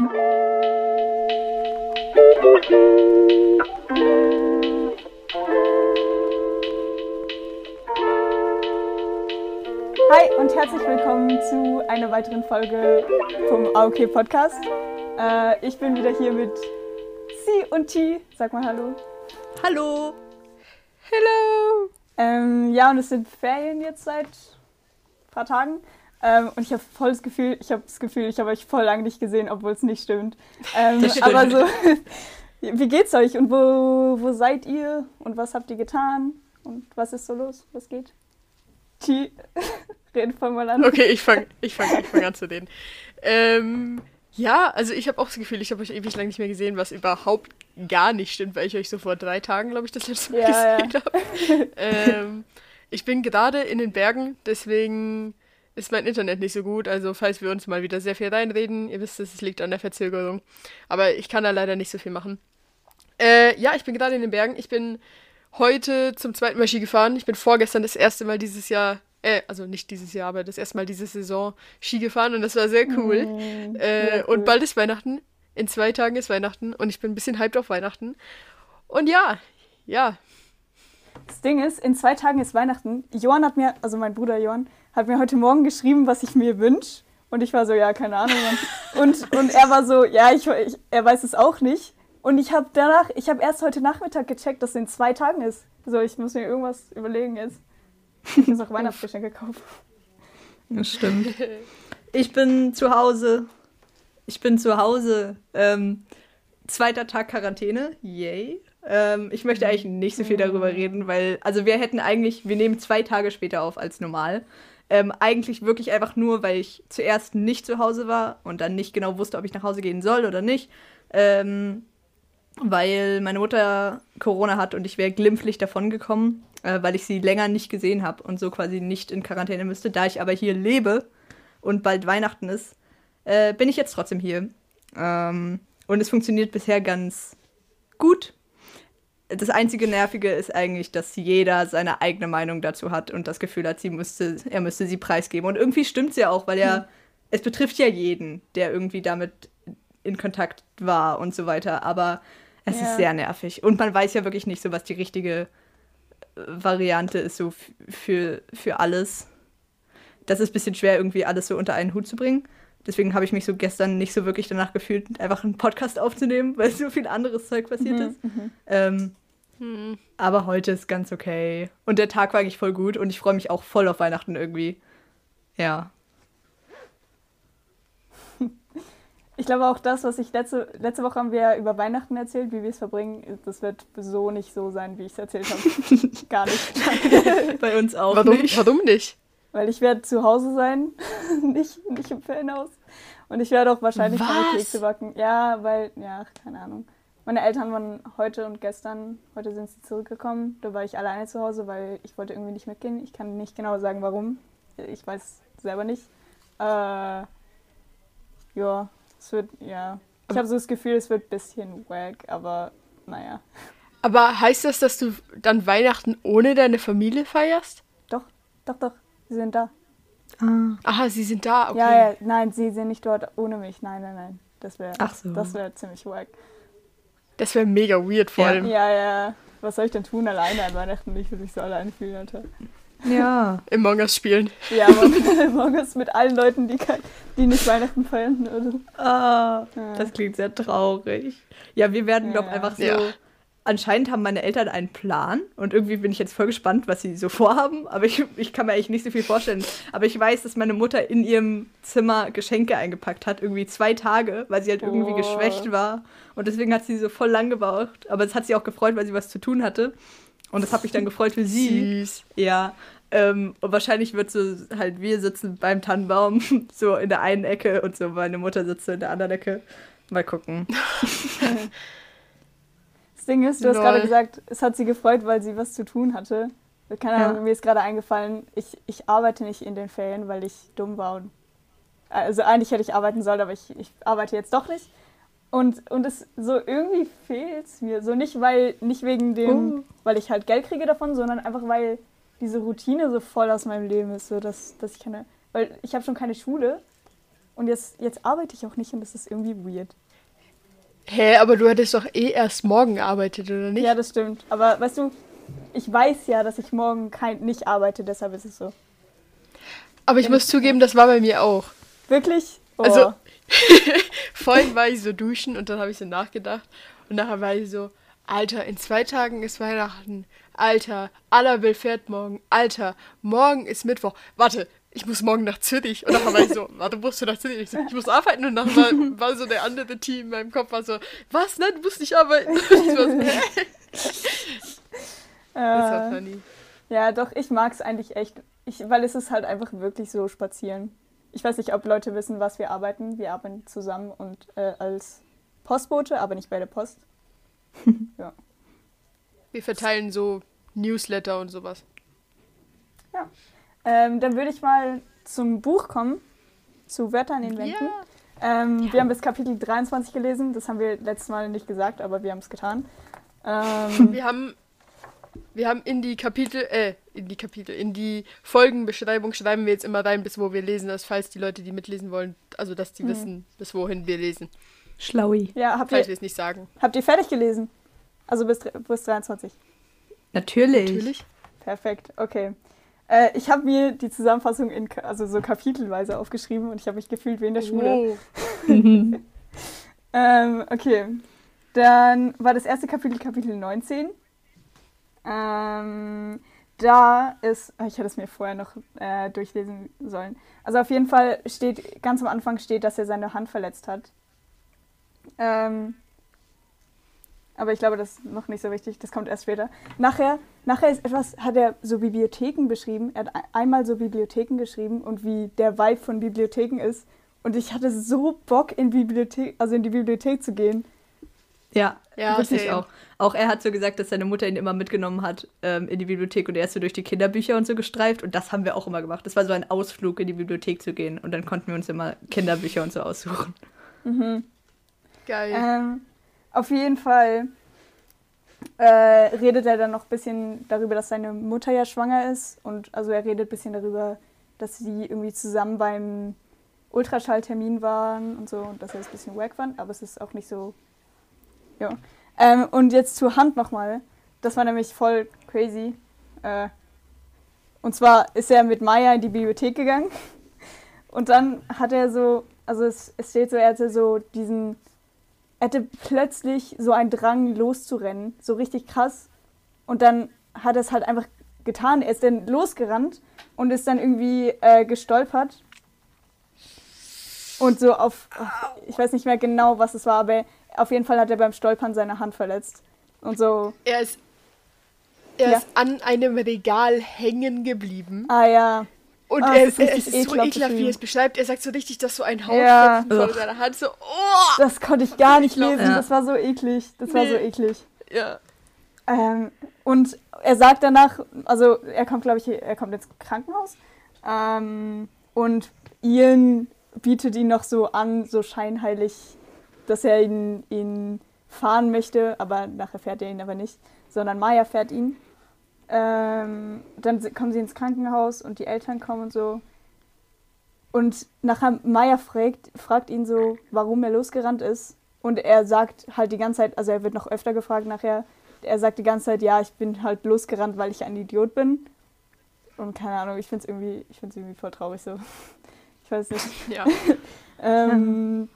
Hi und herzlich willkommen zu einer weiteren Folge vom AOK Podcast. Äh, ich bin wieder hier mit Sie und T. Sag mal Hallo. Hallo. Hello. Ähm, ja, und es sind Ferien jetzt seit ein paar Tagen. Ähm, und ich habe voll das Gefühl, ich habe das Gefühl, ich habe euch voll lange nicht gesehen, obwohl es nicht stimmt. Ähm, stimmt. Aber so, wie geht's euch und wo, wo seid ihr und was habt ihr getan und was ist so los? Was geht? T, red voll mal an. Okay, ich fange ich fang, ich fang an zu reden. Ähm, ja, also ich habe auch das Gefühl, ich habe euch ewig lang nicht mehr gesehen, was überhaupt gar nicht stimmt, weil ich euch so vor drei Tagen, glaube ich, das letzte Mal Ja, ja. gesehen habe. ähm, ich bin gerade in den Bergen, deswegen ist mein Internet nicht so gut. Also falls wir uns mal wieder sehr viel reinreden, ihr wisst es, es liegt an der Verzögerung. Aber ich kann da leider nicht so viel machen. Äh, ja, ich bin gerade in den Bergen. Ich bin heute zum zweiten Mal Ski gefahren. Ich bin vorgestern das erste Mal dieses Jahr, äh, also nicht dieses Jahr, aber das erste Mal diese Saison Ski gefahren und das war sehr cool. Mm, Äh, sehr Und cool. bald ist Weihnachten. In zwei Tagen ist Weihnachten und ich bin ein bisschen hyped auf Weihnachten. Und ja, ja. Das Ding ist, in zwei Tagen ist Weihnachten. Johann hat mir, also mein Bruder Johann, hat mir heute Morgen geschrieben, was ich mir wünsche. Und ich war so, ja, keine Ahnung. Und, und er war so, ja, ich, ich, er weiß es auch nicht. Und ich habe danach, ich habe erst heute Nachmittag gecheckt, dass es in zwei Tagen ist. So, ich muss mir irgendwas überlegen jetzt. Ich muss auch Weihnachtsgeschenke kaufen. Das stimmt. Ich bin zu Hause. Ich bin zu Hause. Ähm, zweiter Tag Quarantäne. Yay. Ähm, ich möchte eigentlich nicht so viel darüber reden, weil, also wir hätten eigentlich, wir nehmen zwei Tage später auf als normal. Ähm, eigentlich wirklich einfach nur, weil ich zuerst nicht zu Hause war und dann nicht genau wusste, ob ich nach Hause gehen soll oder nicht. Ähm, weil meine Mutter Corona hat und ich wäre glimpflich davongekommen, äh, weil ich sie länger nicht gesehen habe und so quasi nicht in Quarantäne müsste. Da ich aber hier lebe und bald Weihnachten ist, äh, bin ich jetzt trotzdem hier. Ähm, und es funktioniert bisher ganz gut. Das einzige Nervige ist eigentlich, dass jeder seine eigene Meinung dazu hat und das Gefühl hat, sie müsste, er müsste sie preisgeben. Und irgendwie stimmt es ja auch, weil ja, es betrifft ja jeden, der irgendwie damit in Kontakt war und so weiter. Aber es Ja. ist sehr nervig. Und man weiß ja wirklich nicht so, was die richtige äh, Variante ist, so für, für alles. Das ist ein bisschen schwer, irgendwie alles so unter einen Hut zu bringen. Deswegen habe ich mich so gestern nicht so wirklich danach gefühlt, einfach einen Podcast aufzunehmen, weil so viel anderes Zeug passiert ist. Ähm, Hm. aber heute ist ganz okay. Und der Tag war eigentlich voll gut und ich freue mich auch voll auf Weihnachten irgendwie. Ja. Ich glaube auch das, was ich letzte, letzte Woche haben wir ja über Weihnachten erzählt, wie wir es verbringen, das wird so nicht so sein, wie ich es erzählt habe. Gar nicht. Bei uns auch Warum, nicht. warum nicht? Weil ich werde zu Hause sein, nicht, nicht im Ferienhaus. Und ich werde auch wahrscheinlich keine? Kekse backen. Ja, weil, ja, keine Ahnung. Meine Eltern waren heute und gestern, heute sind sie zurückgekommen. Da war ich alleine zu Hause, weil ich wollte irgendwie nicht mitgehen. Ich kann nicht genau sagen, warum. Ich weiß selber nicht. Äh, ja, es wird, ja. Ich habe so das Gefühl, es wird ein bisschen wack, aber naja. Aber heißt das, dass du dann Weihnachten ohne deine Familie feierst? Doch, doch, doch, sie sind da. Ah. Aha, sie sind da, okay. Ja, ja, nein, sie sind nicht dort ohne mich. Nein, nein, nein. Das wäre Ach so. das wäre ziemlich wack. Das wäre mega weird vor allem. Ja, ja. Was soll ich denn tun alleine an Weihnachten? Ich würde mich so alleine fühlen, Alter. Ja. Among Us spielen. Ja, aber morgens mit allen Leuten, die, kein- die nicht Weihnachten feiern. Oder? Ah, Ja. das klingt sehr traurig. Ja, wir werden, glaube Ja. einfach so. Ja. Anscheinend haben meine Eltern einen Plan und irgendwie bin ich jetzt voll gespannt, was sie so vorhaben. Aber ich, ich kann mir eigentlich nicht so viel vorstellen. Aber ich weiß, dass meine Mutter in ihrem Zimmer Geschenke eingepackt hat, irgendwie zwei Tage, weil sie halt irgendwie Oh. geschwächt war. Und deswegen hat sie so voll lang gebraucht. Aber es hat sie auch gefreut, weil sie was zu tun hatte. Und das hat mich dann gefreut für sie. Süß. Ja, ähm, und wahrscheinlich wird so halt wir sitzen beim Tannenbaum so in der einen Ecke und so meine Mutter sitzt so in der anderen Ecke. Mal gucken. Das Ding ist, du hast Lol. gerade gesagt, es hat sie gefreut, weil sie was zu tun hatte. Keine Ahnung, Ja. mir ist gerade eingefallen, ich, ich arbeite nicht in den Ferien, weil ich dumm war. Und, also eigentlich hätte ich arbeiten sollen, aber ich, ich arbeite jetzt doch nicht. Und, und es so irgendwie fehlt es mir. So nicht, weil, nicht wegen dem, Oh. weil ich halt Geld kriege davon, sondern einfach weil diese Routine so voll aus meinem Leben ist. So dass, dass ich keine. Weil ich habe schon keine Schule. und jetzt, jetzt arbeite ich auch nicht und das ist irgendwie weird. Hä, aber du hättest doch eh erst morgen gearbeitet, oder nicht? Ja, das stimmt. Aber weißt du, ich weiß ja, dass ich morgen kein, nicht arbeite, deshalb ist es so. aber ich muss zugeben, das war bei mir auch. Wirklich? Oh. Also, vorhin war ich so duschen und dann habe ich so nachgedacht. Und nachher war ich so, Alter, in zwei Tagen ist Weihnachten. Alter, Annabelle fährt morgen. Alter, morgen ist Mittwoch. Warte, ich muss morgen nach Zürich. Und nachher war ich so, warte, musst du nach Zürich? Ich, so, ich muss arbeiten. Und nachher war, war so der andere Team in meinem Kopf war so, was? Nein, du musst nicht arbeiten. Das war äh, funny. ja, doch, ich mag es eigentlich echt. Ich, weil es ist halt einfach wirklich so spazieren. Ich weiß nicht, ob Leute wissen, was wir arbeiten. Wir arbeiten zusammen und äh, als Postbote, aber nicht bei der Post. ja. Wir verteilen so Newsletter und sowas. Ähm, dann würde ich mal zum Buch kommen, zu Wörtern in Wänden. Ähm, Wir haben bis Kapitel 23 gelesen, das haben wir letztes Mal nicht gesagt, aber wir haben es getan. Ähm, Wir haben, wir haben in die Kapitel, äh, in die Kapitel, in die Folgenbeschreibung schreiben wir jetzt immer rein, bis wo wir lesen, dass falls die Leute, die mitlesen wollen, also dass die Mhm. wissen, bis wohin wir lesen. Schlaui. ja, habt Falls wir ihr, es nicht sagen. habt ihr fertig gelesen? Also bis, bis 23. Natürlich. Natürlich. Perfekt, okay. Äh, ich habe mir die Zusammenfassung in, also so kapitelweise aufgeschrieben und ich habe mich gefühlt wie in der Schule. Oh. Ähm, okay. Dann war das erste Kapitel Kapitel 19. Ähm, da ist, ah, ich hätte es mir vorher noch äh, durchlesen sollen. Also auf jeden Fall steht, ganz am Anfang steht, dass er seine Hand verletzt hat. Ähm, aber ich glaube, das ist noch nicht so wichtig, das kommt erst später. Nachher, nachher ist etwas, hat er so Bibliotheken beschrieben. Er hat ein- einmal so Bibliotheken geschrieben und wie der Vibe von Bibliotheken ist. Und ich hatte so Bock in Bibliothek, also in die Bibliothek zu gehen. Ja, Ja, wirklich same. auch. Auch er hat so gesagt, dass seine Mutter ihn immer mitgenommen hat ähm, in die Bibliothek und er ist so durch die Kinderbücher und so gestreift und das haben wir auch immer gemacht. Das war so ein Ausflug in die Bibliothek zu gehen und dann konnten wir uns immer Kinderbücher und so aussuchen. Geil. Ähm, auf jeden Fall äh, redet er dann noch ein bisschen darüber, dass seine Mutter ja schwanger ist. Und also er redet ein bisschen darüber, dass sie irgendwie zusammen beim Ultraschalltermin waren und so und dass er es ein bisschen wack fand, aber es ist auch nicht so. Ja. Ähm, und jetzt zur Hand nochmal. Das war nämlich voll crazy. Äh, und zwar ist er mit Maya in die Bibliothek gegangen. Und dann hat er so, also es, es steht so, er hatte so diesen er hatte plötzlich so einen Drang loszurennen, so richtig krass. Und dann hat er es halt einfach getan. Er ist dann losgerannt und ist dann irgendwie äh, gestolpert. Und so auf, ich weiß nicht mehr genau, was es war, aber auf jeden Fall hat er beim Stolpern seine Hand verletzt. Und so, er ist, er Ja. ist an einem Regal hängen geblieben. ah ja, Und Ah, er, ist er, es ist so ekelhaft wie er es beschreibt. Er sagt so richtig, dass so ein Ja. Hautfetzen von seiner Hand so, oh! das konnte ich gar nicht lesen. ja. Das war so eklig. Das war so Nee. eklig. Ja. Ähm, und er sagt danach, also er kommt, glaube ich, er kommt ins Krankenhaus. Ähm, und Ian bietet ihn noch so an, so scheinheilig, dass er ihn, ihn fahren möchte, aber nachher fährt er ihn aber nicht, sondern Maya fährt ihn. Ähm, dann kommen sie ins Krankenhaus und die Eltern kommen und so. Und nachher Maya fragt, fragt ihn so, warum er losgerannt ist. Und er sagt halt die ganze Zeit, also er wird noch öfter gefragt nachher, er sagt die ganze Zeit, ja, ich bin halt losgerannt, weil ich ein Idiot bin. Und keine Ahnung, ich finde es irgendwie, irgendwie voll traurig so. Ich weiß nicht. Ja. Ähm,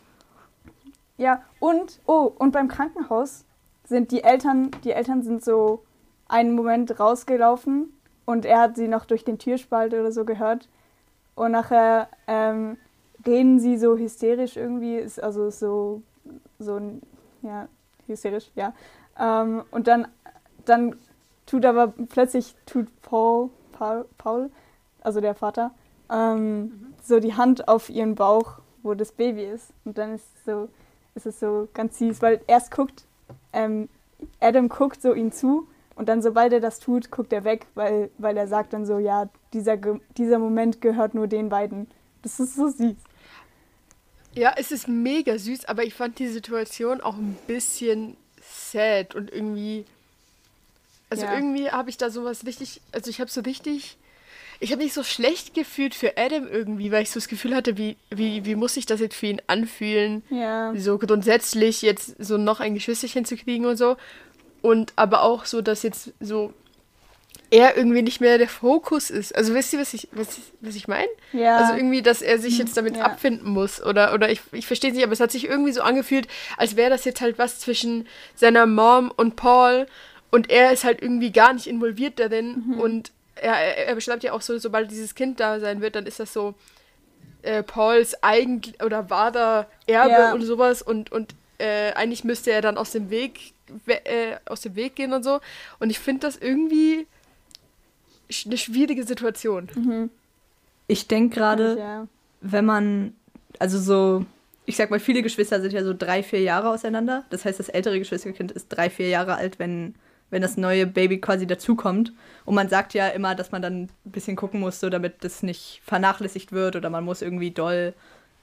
ja, und, oh, und beim Krankenhaus sind die Eltern, die Eltern sind so einen Moment rausgelaufen und er hat sie noch durch den Türspalt oder so gehört. Und nachher ähm, reden sie so hysterisch irgendwie, ist also so, so ein, ja, hysterisch, ja. Ähm, und dann, dann tut aber plötzlich, tut Paul, Paul, Paul also der Vater, ähm, so die Hand auf ihren Bauch, wo das Baby ist. Und dann ist es so, ist es so ganz süß, weil erst guckt, ähm, Adam guckt so ihn zu und dann, sobald er das tut, guckt er weg, weil, weil er sagt dann so, ja, dieser, dieser Moment gehört nur den beiden. Das ist so süß. Ja, es ist mega süß, aber ich fand die Situation auch ein bisschen sad und irgendwie. Also Ja. irgendwie habe ich da sowas richtig. Also ich habe so richtig. Ich habe mich so schlecht gefühlt für Adam irgendwie, weil ich so das Gefühl hatte, wie, wie, wie muss sich das jetzt für ihn anfühlen, Ja. so grundsätzlich jetzt so noch ein Geschwisterchen zu kriegen und so. Und aber auch so, dass jetzt so er irgendwie nicht mehr der Fokus ist. Also wisst ihr, was ich, was, was ich meine? Ja. Also irgendwie, dass er sich jetzt damit Ja. abfinden muss. Oder, oder ich, ich verstehe es nicht, aber es hat sich irgendwie so angefühlt, als wäre das jetzt halt was zwischen seiner Mom und Paul. Und er ist halt irgendwie gar nicht involviert darin. Mhm. Und er, er, beschreibt ja auch so, sobald dieses Kind da sein wird, dann ist das so äh, Pauls eigentlich oder wahrer Erbe Ja. und sowas. Und, und äh, eigentlich müsste er dann aus dem Weg we- äh, aus dem Weg gehen und so. Und ich finde das irgendwie eine schwierige Situation. Mhm. Ich denke gerade, Ja. wenn man, also so, ich sag mal, viele Geschwister sind ja so drei, vier Jahre auseinander. Das heißt, das ältere Geschwisterkind ist drei, vier Jahre alt, wenn, wenn das neue Baby quasi dazukommt. Und man sagt ja immer, dass man dann ein bisschen gucken muss, so damit das nicht vernachlässigt wird oder man muss irgendwie doll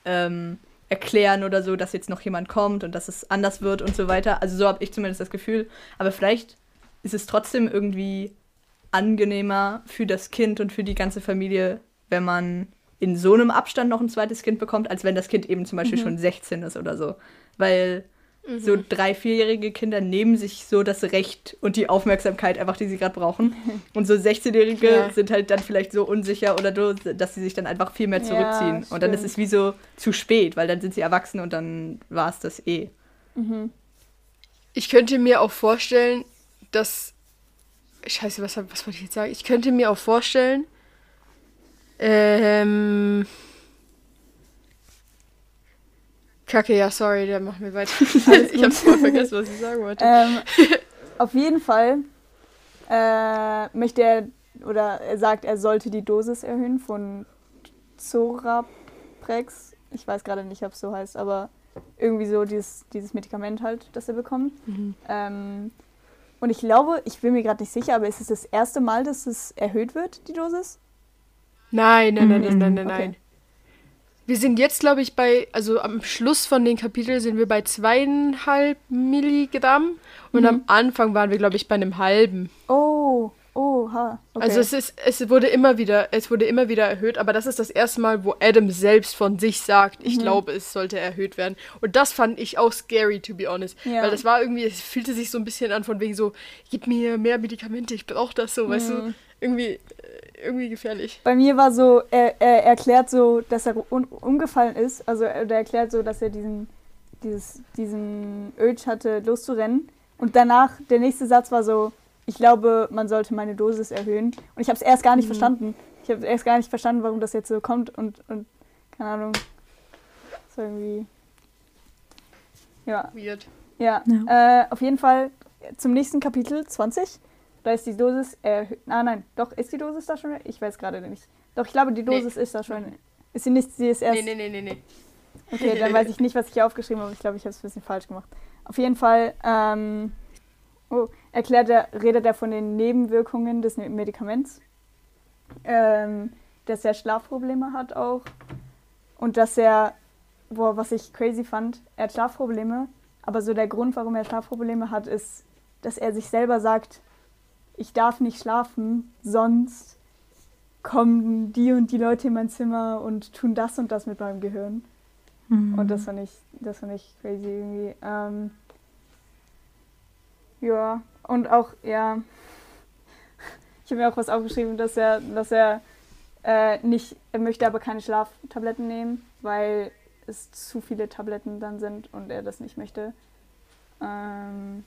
ähm, erklären oder so, dass jetzt noch jemand kommt und dass es anders wird und so weiter. Also so habe ich zumindest das Gefühl. Aber vielleicht ist es trotzdem irgendwie angenehmer für das Kind und für die ganze Familie, wenn man in so einem Abstand noch ein zweites Kind bekommt, als wenn das Kind eben zum Beispiel schon 16 ist oder so. Weil so drei, vierjährige Kinder nehmen sich so das Recht und die Aufmerksamkeit einfach, die sie gerade brauchen. Und so 16-Jährige Ja. sind halt dann vielleicht so unsicher oder so, dass sie sich dann einfach viel mehr Ja, zurückziehen. und dann ist es wie so zu spät, weil dann sind sie erwachsen und dann war es das eh. Ich könnte mir auch vorstellen, dass. Scheiße, was, was wollte ich jetzt sagen? Ich könnte mir auch vorstellen. Ähm. Kacke, ja, sorry, dann machen wir weiter. ich hab's voll vergessen, was ich sagen wollte. Ähm, auf jeden Fall äh, möchte er, oder er sagt, er sollte die Dosis erhöhen von Zoraprex. Ich weiß gerade nicht, ob es so heißt, aber irgendwie so dieses, dieses Medikament halt, das er bekommt. Ähm, und ich glaube, ich bin mir gerade nicht sicher, aber ist es das erste Mal, dass es erhöht wird, die Dosis? Nein, nein, nein, nein, Mhm, nein, nein, okay. nein. Wir sind jetzt, glaube ich, bei, also am Schluss von den Kapiteln sind wir bei zweieinhalb Milligramm und Mhm. am Anfang waren wir, glaube ich, bei einem halben. Oh, oh, ha. Okay. Also es ist, es wurde immer wieder, es wurde immer wieder erhöht, aber das ist das erste Mal, wo Adam selbst von sich sagt, ich Mhm. glaube, es sollte erhöht werden. Und das fand ich auch scary, to be honest. Ja. Weil das war irgendwie, es fühlte sich so ein bisschen an von wegen so, gib mir mehr Medikamente, ich brauche das so, weißt Mhm. du? Irgendwie, äh, irgendwie gefährlich. Bei mir war so, er, er erklärt so, dass er un umgefallen ist. Also er er erklärt so, dass er diesen, dieses, diesen Urge hatte, loszurennen. Und danach, der nächste Satz war so, ich glaube, man sollte meine Dosis erhöhen. Und ich habe es erst gar nicht verstanden. Ich habe erst gar nicht verstanden, warum das jetzt so kommt. Und, und keine Ahnung. So irgendwie. Ja. Weird. Ja, Äh, auf jeden Fall zum nächsten Kapitel 20. Da ist die Dosis erhöht. Ah, nein, doch, ist die Dosis da schon? Ich weiß gerade nicht. Doch, ich glaube, die Nee. Dosis ist da schon. Ist sie nicht, sie ist erst. Nee, nee, nee, nee, nee. Okay, dann weiß ich nicht, was ich hier aufgeschrieben habe. Ich glaube, ich habe es ein bisschen falsch gemacht. Auf jeden Fall ähm, oh, erklärt er, redet er von den Nebenwirkungen des Medikaments. Ähm, dass er Schlafprobleme hat auch. Und dass er, boah, was ich crazy fand, er hat Schlafprobleme. Aber so der Grund, warum er Schlafprobleme hat, ist, dass er sich selber sagt, ich darf nicht schlafen, sonst kommen die und die Leute in mein Zimmer und tun das und das mit meinem Gehirn. Und das fand ich, das fand ich crazy irgendwie. Ähm, ja, und auch, ja, ich habe mir auch was aufgeschrieben, dass er, dass er äh, nicht, er möchte aber keine Schlaftabletten nehmen, weil es zu viele Tabletten dann sind und er das nicht möchte. Ähm,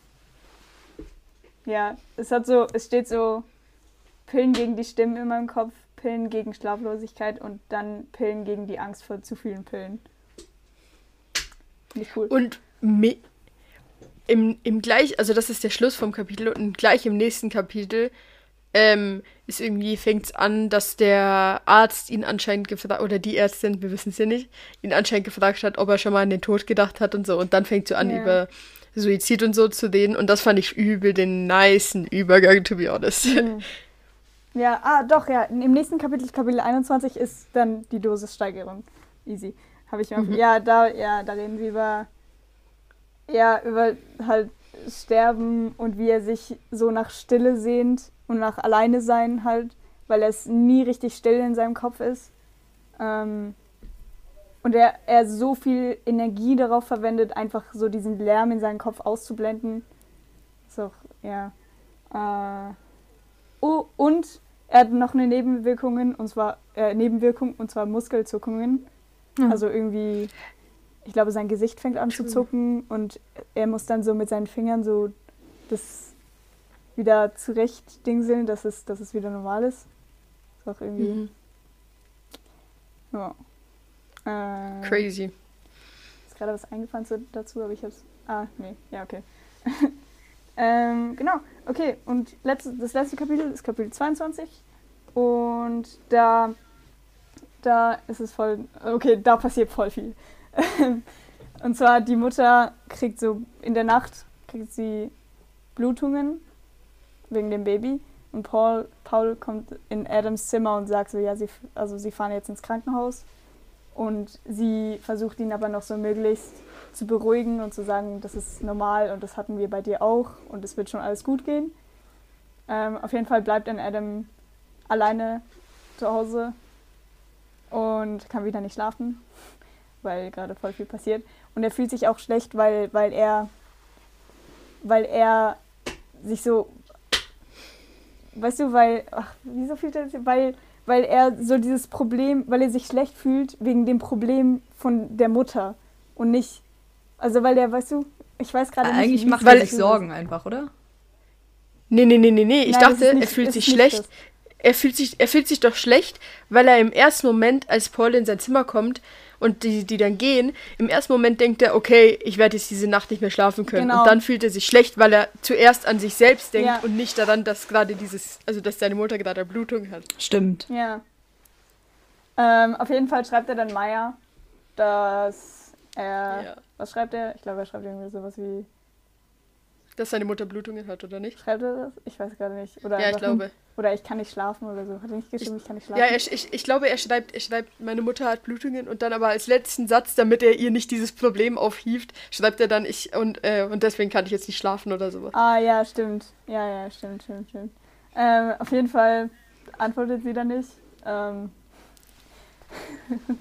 ja, es hat so, es steht so Pillen gegen die Stimmen in meinem Kopf, Pillen gegen Schlaflosigkeit und dann Pillen gegen die Angst vor zu vielen Pillen. Finde ich cool. Und me im, im gleich, also das ist der Schluss vom Kapitel und gleich im nächsten Kapitel ähm, ist irgendwie, fängt es an, dass der Arzt ihn anscheinend gefragt, oder die Ärztin, wir wissen es ja nicht, ihn anscheinend gefragt hat, ob er schon mal an den Tod gedacht hat und so. Und dann fängt so an, Ja. über Suizid und so zu reden. Und das fand ich übel den nicen Übergang, to be honest. Mhm. Ja, ah, doch, ja. Im nächsten Kapitel, Kapitel 21, ist dann die Dosissteigerung. Easy. Habe ich mir auf, Ja, da, ja, da reden sie über, ja, über halt Sterben und wie er sich so nach Stille sehnt und nach Alleine sein halt, weil es nie richtig still in seinem Kopf ist. Ähm, und er, er so viel Energie darauf verwendet, einfach so diesen Lärm in seinen Kopf auszublenden. Ist auch, ja. Äh, oh, und er hat noch eine Nebenwirkung, und zwar äh, Nebenwirkung, und zwar Muskelzuckungen. Mhm. Also irgendwie, ich glaube, sein Gesicht fängt an zu zucken und er muss dann so mit seinen Fingern so das wieder zurecht dingseln, dass es, dass es wieder normal ist. Ist auch irgendwie. Mhm. Ja. Äh, Crazy. Ist gerade was eingefallen dazu, aber ich hab's. Ah, nee, ja, okay. ähm, genau, okay. Und letzte, das letzte Kapitel ist Kapitel 22. Und da, da ist es voll. Okay, da passiert voll viel. Und zwar die Mutter kriegt so in der Nacht kriegt sie Blutungen wegen dem Baby. Und Paul, Paul kommt in Adams Zimmer und sagt so, ja, sie, also sie fahren jetzt ins Krankenhaus. Und sie versucht ihn aber noch so möglichst zu beruhigen und zu sagen, das ist normal und das hatten wir bei dir auch und es wird schon alles gut gehen. Ähm, auf jeden Fall bleibt dann Adam alleine zu Hause und kann wieder nicht schlafen, weil gerade voll viel passiert. Und er fühlt sich auch schlecht, weil, weil er weil er sich so weißt du, weil ach, wieso fühlt er sich weil weil er so dieses Problem, weil er sich schlecht fühlt wegen dem Problem von der Mutter und nicht, also weil der, weißt du, ich weiß gerade nicht. Eigentlich macht er sich Sorgen einfach, oder? Nee, nee, nee, nee, nee. Ich Nein, dachte, nicht, er fühlt sich schlecht. Das. Er fühlt sich, er fühlt sich doch schlecht, weil er im ersten Moment, als Paul in sein Zimmer kommt, und die, die dann gehen, im ersten Moment denkt er, okay, ich werde jetzt diese Nacht nicht mehr schlafen können. Genau. Und dann fühlt er sich schlecht, weil er zuerst an sich selbst denkt ja. und nicht daran, dass gerade dieses, also dass seine Mutter gerade Blutung hat. Stimmt. Ja. Ähm, auf jeden Fall schreibt er dann Maya, dass er. Ja. Was schreibt er? Ich glaube, er schreibt irgendwie sowas wie. Dass seine Mutter Blutungen hat, oder nicht? Schreibt er das? Ich weiß gerade nicht. Oder ja, ich glaube. Oder ich kann nicht schlafen oder so. Hat er nicht geschrieben, ich, ich kann nicht schlafen? Ja, ich, ich, ich glaube, er schreibt, er schreibt, meine Mutter hat Blutungen und dann aber als letzten Satz, damit er ihr nicht dieses Problem aufhieft, schreibt er dann, ich und, äh, und deswegen kann ich jetzt nicht schlafen oder sowas. Ah, ja, stimmt. Ja, ja, stimmt, stimmt, stimmt. Ähm, auf jeden Fall antwortet sie dann nicht. Ähm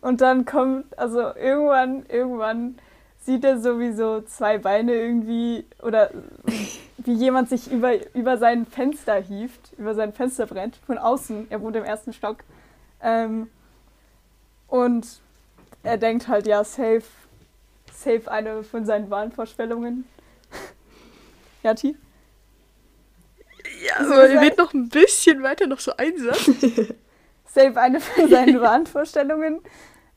und dann kommt, also irgendwann, irgendwann sieht er sowieso zwei Beine irgendwie oder wie jemand sich über, über sein Fenster hieft, über sein Fenster brennt, von außen. Er wohnt im ersten Stock. Ähm, und er denkt halt, ja, safe, safe eine von seinen Wahnvorstellungen. ja, T? Ja, aber er wird noch ein bisschen weiter, noch so ein Satz. safe eine von seinen Wahnvorstellungen.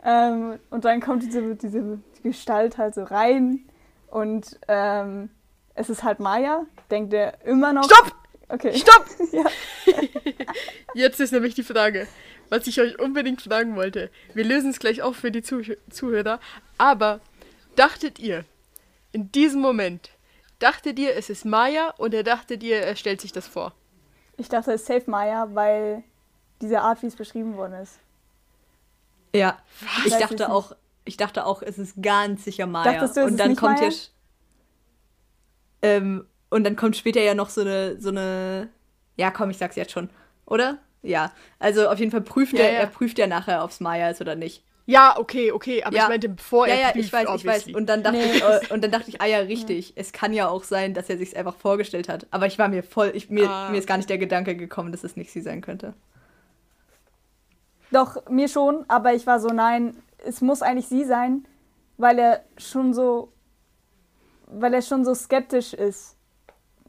Ähm, und dann kommt diese, diese Gestalt halt so rein und ähm, es ist halt Maya, denkt er immer noch. Stopp! Okay. Stopp! ja. Jetzt ist nämlich die Frage, was ich euch unbedingt fragen wollte. Wir lösen es gleich auch für die Zuh Zuhörer, aber dachtet ihr in diesem Moment, dachtet ihr, es ist Maya oder dachtet ihr, er stellt sich das vor? Ich dachte, es ist safe Maya, weil diese Art, wie es beschrieben worden ist. Ja, ich, ich dachte auch, ich dachte auch, es ist ganz sicher Maya. Dachtest du, es und dann ist nicht kommt Maya? hier ähm, und dann kommt später ja noch so eine, so eine. Ja, komm, ich sag's jetzt schon. Oder? Ja. Also auf jeden Fall prüft ja, er, ja. er prüft ja nachher, ob es Maya ist oder nicht. Ja, okay, okay, aber ja. ich meinte, bevor er. Ja, ja, ich weiß, obviously. ich weiß. Und dann dachte nee. ich, äh, und dann dachte ich, ah ja, richtig. Es kann ja auch sein, dass er sich einfach vorgestellt hat. Aber ich war mir voll, ich, mir, ah. mir ist gar nicht der Gedanke gekommen, dass es nicht sie sein könnte. Doch, mir schon, aber ich war so, nein, es muss eigentlich sie sein, weil er schon so, weil er schon so skeptisch ist.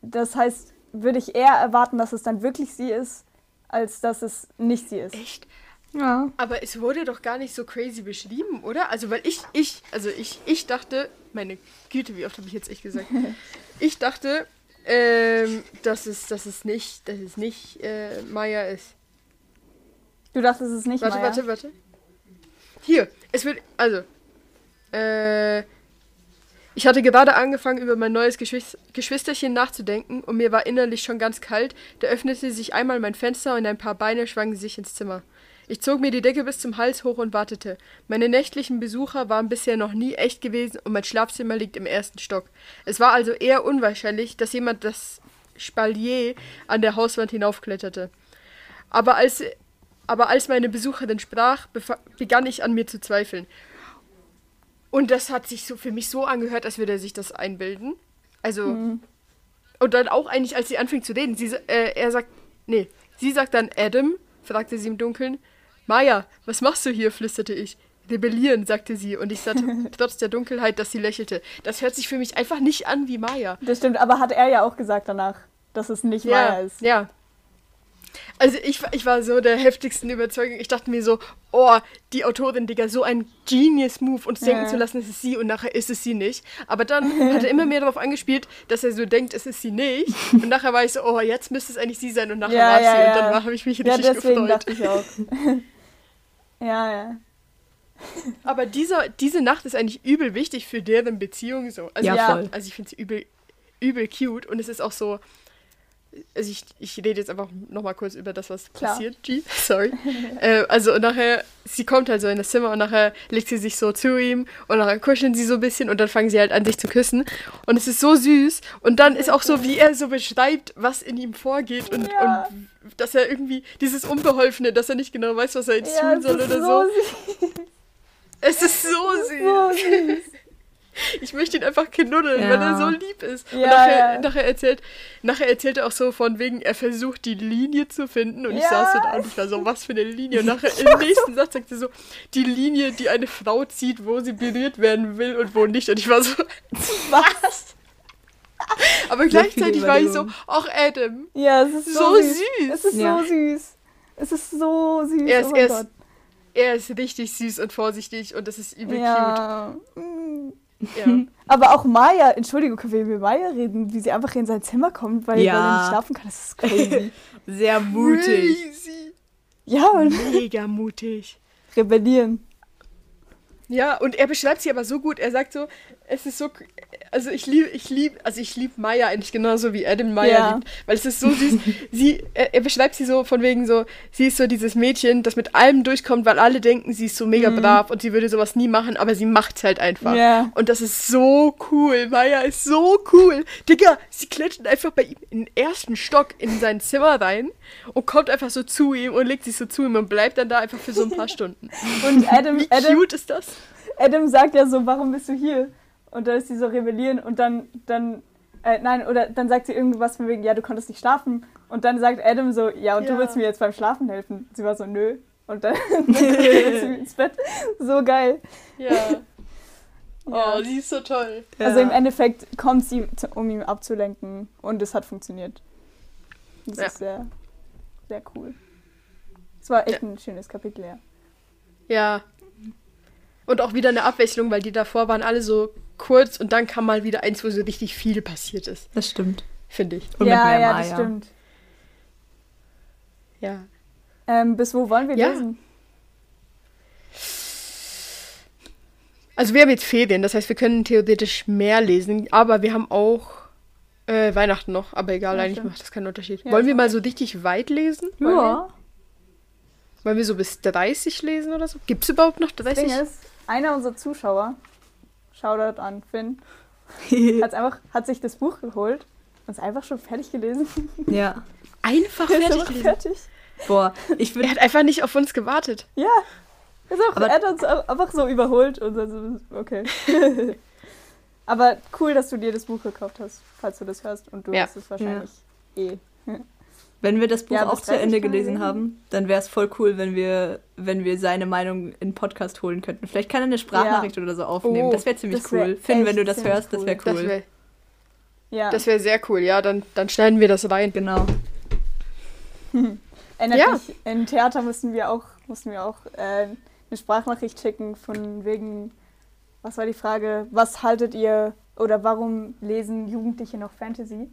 Das heißt, würde ich eher erwarten, dass es dann wirklich sie ist, als dass es nicht sie ist. Echt? Ja. Aber es wurde doch gar nicht so crazy beschrieben, oder? Also, weil ich, ich, also ich, ich dachte, meine Güte, wie oft habe ich jetzt echt gesagt? ich dachte, ähm, dass es, dass es nicht, dass es nicht äh, Maya ist. Du dachtest, es nicht warte, Maya? Warte, warte. Hier, es wird, also, äh, ich hatte gerade angefangen, über mein neues Geschwisterchen nachzudenken und mir war innerlich schon ganz kalt. Da öffnete sich einmal mein Fenster und ein paar Beine schwangen sich ins Zimmer. Ich zog mir die Decke bis zum Hals hoch und wartete. Meine nächtlichen Besucher waren bisher noch nie echt gewesen und mein Schlafzimmer liegt im ersten Stock. Es war also eher unwahrscheinlich, dass jemand das Spalier an der Hauswand hinaufkletterte. Aber als, aber als meine Besucherin sprach, begann ich an mir zu zweifeln. Und das hat sich so für mich so angehört, als würde er sich das einbilden. Also. Und dann auch eigentlich, als sie anfing zu reden, sie, äh, er sagt, nee, sie sagt dann Adam, fragte sie im Dunkeln. Maya, was machst du hier? flüsterte ich. Rebellieren, sagte sie, und ich sagte trotz der Dunkelheit, dass sie lächelte. Das hört sich für mich einfach nicht an wie Maya. Das stimmt, aber hat er ja auch gesagt danach, dass es nicht Maya ist. Ja. Also ich, war- ich war so der heftigsten Überzeugung. Ich dachte mir so, oh, die Autorin, Digga, so ein Genius-Move, uns denken Ja. zu lassen, es ist sie und nachher ist es sie nicht. Aber dann hat er immer mehr darauf angespielt, dass er so denkt, es ist sie nicht. Und nachher war ich so, oh, jetzt müsste es eigentlich sie sein und nachher Ja, war es ja, sie. Und ja. dann habe ich mich Ja, richtig deswegen gefreut. dachte ich auch. ja, ja. Aber dieser, diese Nacht ist eigentlich übel wichtig für deren Beziehung so. Also, Ja, Ja. voll. Also ich finde sie übel, übel cute und es ist auch so. Also ich, ich rede jetzt einfach nochmal kurz über das, was Klar. passiert, G. Sorry. äh, also und nachher, sie kommt halt so in das Zimmer und nachher legt sie sich so zu ihm und nachher kuscheln sie so ein bisschen und dann fangen sie halt an, sich zu küssen. Und es ist so süß. Und dann ist auch so, wie er so beschreibt, was in ihm vorgeht und, Ja. und dass er irgendwie dieses Unbeholfene, dass er nicht genau weiß, was er jetzt Ja, tun es soll ist oder so so. süß. Es ist so süß. So süß. Ich möchte ihn einfach knuddeln, Ja. weil er so lieb ist. und Ja, nachher, ja. nachher erzählt, nachher erzählt er auch so von wegen, er versucht die Linie zu finden. Und ich saß so da und ich war so, was für eine Linie? Und nachher im nächsten Satz sagt er so, die Linie, die eine Frau zieht, wo sie berührt werden will und wo nicht. Und ich war so, was? Aber gleichzeitig war ich so, ach Adam, Ja, es ist so, so süß. süß. Es ist Ja. so süß. Es ist so süß. Er ist, oh mein er, Gott. ist, er ist richtig süß und vorsichtig und das ist übel Ja. Mm. cute. Ja. Aber auch Maya, Entschuldigung, können wir über Maya reden, wie sie einfach in sein Zimmer kommt, weil, Ja. weil er nicht schlafen kann. Das ist crazy. Sehr mutig. Crazy. ja, und Mega mutig. rebellieren. Ja, und er beschreibt sie aber so gut. Er sagt so, es ist so, also ich liebe, ich liebe, also ich liebe Maya eigentlich genauso wie Adam Maya Ja. liebt, weil es ist so süß. sie, er, er beschreibt sie so von wegen so, sie ist so dieses Mädchen, das mit allem durchkommt, weil alle denken, sie ist so mega brav und sie würde sowas nie machen, aber sie macht's halt einfach. Ja. Und das ist so cool. Maya ist so cool. Digga, sie klettert einfach bei ihm in den ersten Stock in sein Zimmer rein und kommt einfach so zu ihm und legt sich so zu ihm und bleibt dann da einfach für so ein paar Stunden. Und Adam, Wie Adam, cute ist das? Adam sagt ja so, warum bist du hier? Und dann ist sie so rebellieren und dann, dann, äh, nein, oder dann sagt sie irgendwas von wegen, ja, du konntest nicht schlafen. Und dann sagt Adam so, ja, und Ja. du willst mir jetzt beim Schlafen helfen. Sie war so, nö. Und dann geht sie ins Bett. So geil. Ja. Oh, Ja. sie ist so toll. Also Ja. im Endeffekt kommt sie, um ihn abzulenken und es hat funktioniert. Das Ja. ist sehr, sehr cool. Es war echt ein schönes Kapitel, ja. Ja. Und auch wieder eine Abwechslung, weil die davor waren alle so kurz und dann kam mal wieder eins, wo so richtig viel passiert ist, Das stimmt. finde ich. Und ja, ja, Maya. das stimmt. Ja. Ähm, bis wo wollen wir Ja. lesen? Also wir haben jetzt Ferien, das heißt, wir können theoretisch mehr lesen, aber wir haben auch äh, Weihnachten noch, aber egal, Ja, eigentlich stimmt. macht das keinen Unterschied. Ja, Wollen wir mal so richtig weit lesen? Ja. Wollen wir so bis 30 lesen oder so? Gibt es überhaupt noch Das 30? Ding ist, einer unserer Zuschauer, Shoutout an Finn, hat's einfach, hat sich das Buch geholt und es einfach schon fertig gelesen. ja. Einfach Er ist fertig einfach lesen. fertig. Boah, ich Er würde. hat einfach nicht auf uns gewartet. Ja. Ist auch, Aber- er hat uns einfach so überholt und dann so, okay. Aber cool, dass du dir das Buch gekauft hast, falls du das hörst. Und du Ja. hast es wahrscheinlich eh. Wenn wir das Buch Ja, auch zu 30 Ende gelesen lesen. haben, dann wäre es voll cool, wenn wir, wenn wir seine Meinung in Podcast holen könnten. Vielleicht kann er eine Sprachnachricht oder so aufnehmen. Oh, das wäre ziemlich das wär cool. Finn, wenn du das hörst, das cool. wäre Das cool. wäre Ja. das wär sehr cool, ja. Dann, dann schneiden wir das rein. genau. Erinnert Ja. mich, im Theater mussten wir auch, mussten wir auch äh, eine Sprachnachricht schicken von wegen, was war die Frage, was haltet ihr oder warum lesen Jugendliche noch Fantasy?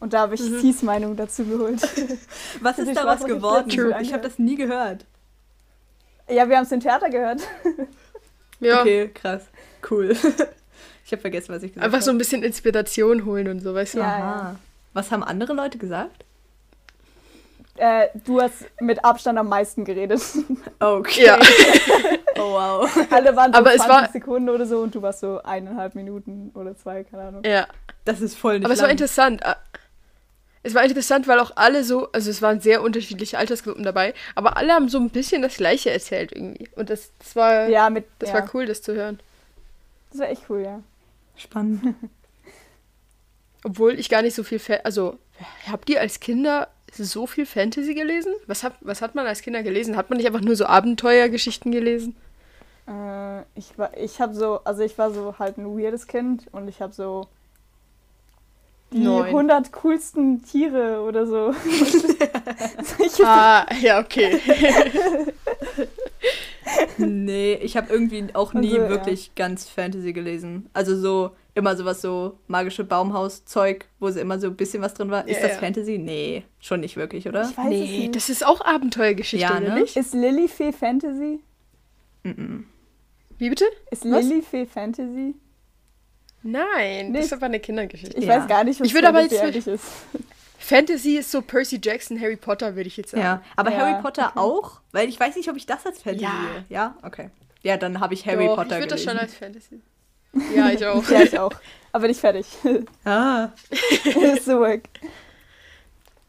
Und da habe ich Mhm. Meinung dazu geholt. Was ist daraus geworden? Ich angehört. habe das nie gehört. ja, wir haben es im Theater gehört. Ja. Okay, krass. Cool. ich habe vergessen, was ich gesagt habe. Einfach so ein bisschen Inspiration holen und so, weißt du? Ja, Aha. Was haben andere Leute gesagt? Äh, du hast mit Abstand am meisten geredet. Okay. Ja. Oh wow. Alle waren so Aber es 20 war- Sekunden oder so und du warst so eineinhalb Minuten oder zwei, keine Ahnung. ja. Das ist voll nicht Aber es war lang. interessant. Es war interessant, weil auch alle so, also es waren sehr unterschiedliche Altersgruppen dabei, aber alle haben so ein bisschen das Gleiche erzählt irgendwie. Und das, das war, Ja, mit. das ja. war cool, das zu hören. Das war echt cool, ja. Spannend. Obwohl ich gar nicht so viel, Fa also habt ihr als Kinder so viel Fantasy gelesen? Was hat, was hat man als Kinder gelesen? Hat man nicht einfach nur so Abenteuergeschichten gelesen? Äh, ich war, ich habe so, also ich war so halt ein weirdes Kind und ich habe so die Neun. 100 coolsten Tiere oder so. Ah, ja, okay. nee, ich habe irgendwie auch nie Also, ja. wirklich ganz Fantasy gelesen. Also so immer sowas so magische Baumhaus-Zeug, wo sie immer so ein bisschen was drin war. Ist Ja, das ja. Fantasy? Nee, schon nicht wirklich, oder? Ich weiß es nee, nicht. das ist auch Abenteuergeschichte, Ja, ne? nicht? Ist Lilifee Fantasy? Mm-mm. Wie bitte? Ist? Lilifee Fantasy? Nein, das Nicht? ist aber eine Kindergeschichte. Ich Ja. weiß gar nicht, was Ich würde aber Fantasy jetzt- eigentlich ist. Fantasy ist so Percy Jackson, Harry Potter, würde ich jetzt sagen. Ja, aber Ja, Harry Potter okay. auch? Weil ich weiß nicht, ob ich das als Fantasy Ja. sehe. Ja, okay. Ja, dann habe ich Harry Doch, Potter ich würde das schon als Fantasy. Ja, ich auch. Ja, ich auch. Aber nicht fertig. ah, ist so weg.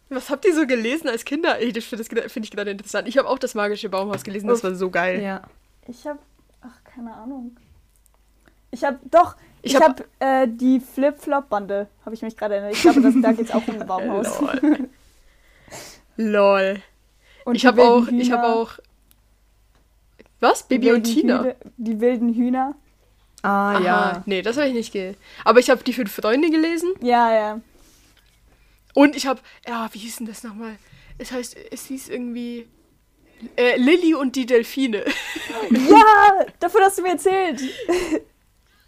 Was habt ihr so gelesen als Kinder? Ey, das finde find ich gerade interessant. Ich habe auch das magische Baumhaus gelesen, das war so geil. ja. Ich habe, ach, keine Ahnung. Ich habe, doch, Ich ich hab- habe äh, die Flip-Flop-Bande, habe ich mich gerade erinnert. Ich glaube, das, da geht es auch um ein Baumhaus. Lol. Lol. Und ich habe auch, ich habe Hühner, auch. Was? Baby und Tina? Hühner, die wilden Hühner. Ah, Aha, ja. Nee, das habe ich nicht gelesen. Aber ich habe die fünf Freunde gelesen Ja, ja. und ich habe, ja, wie hieß denn das nochmal? Es heißt, es hieß irgendwie äh, Lilly und die Delfine. Ja, davon hast du mir erzählt.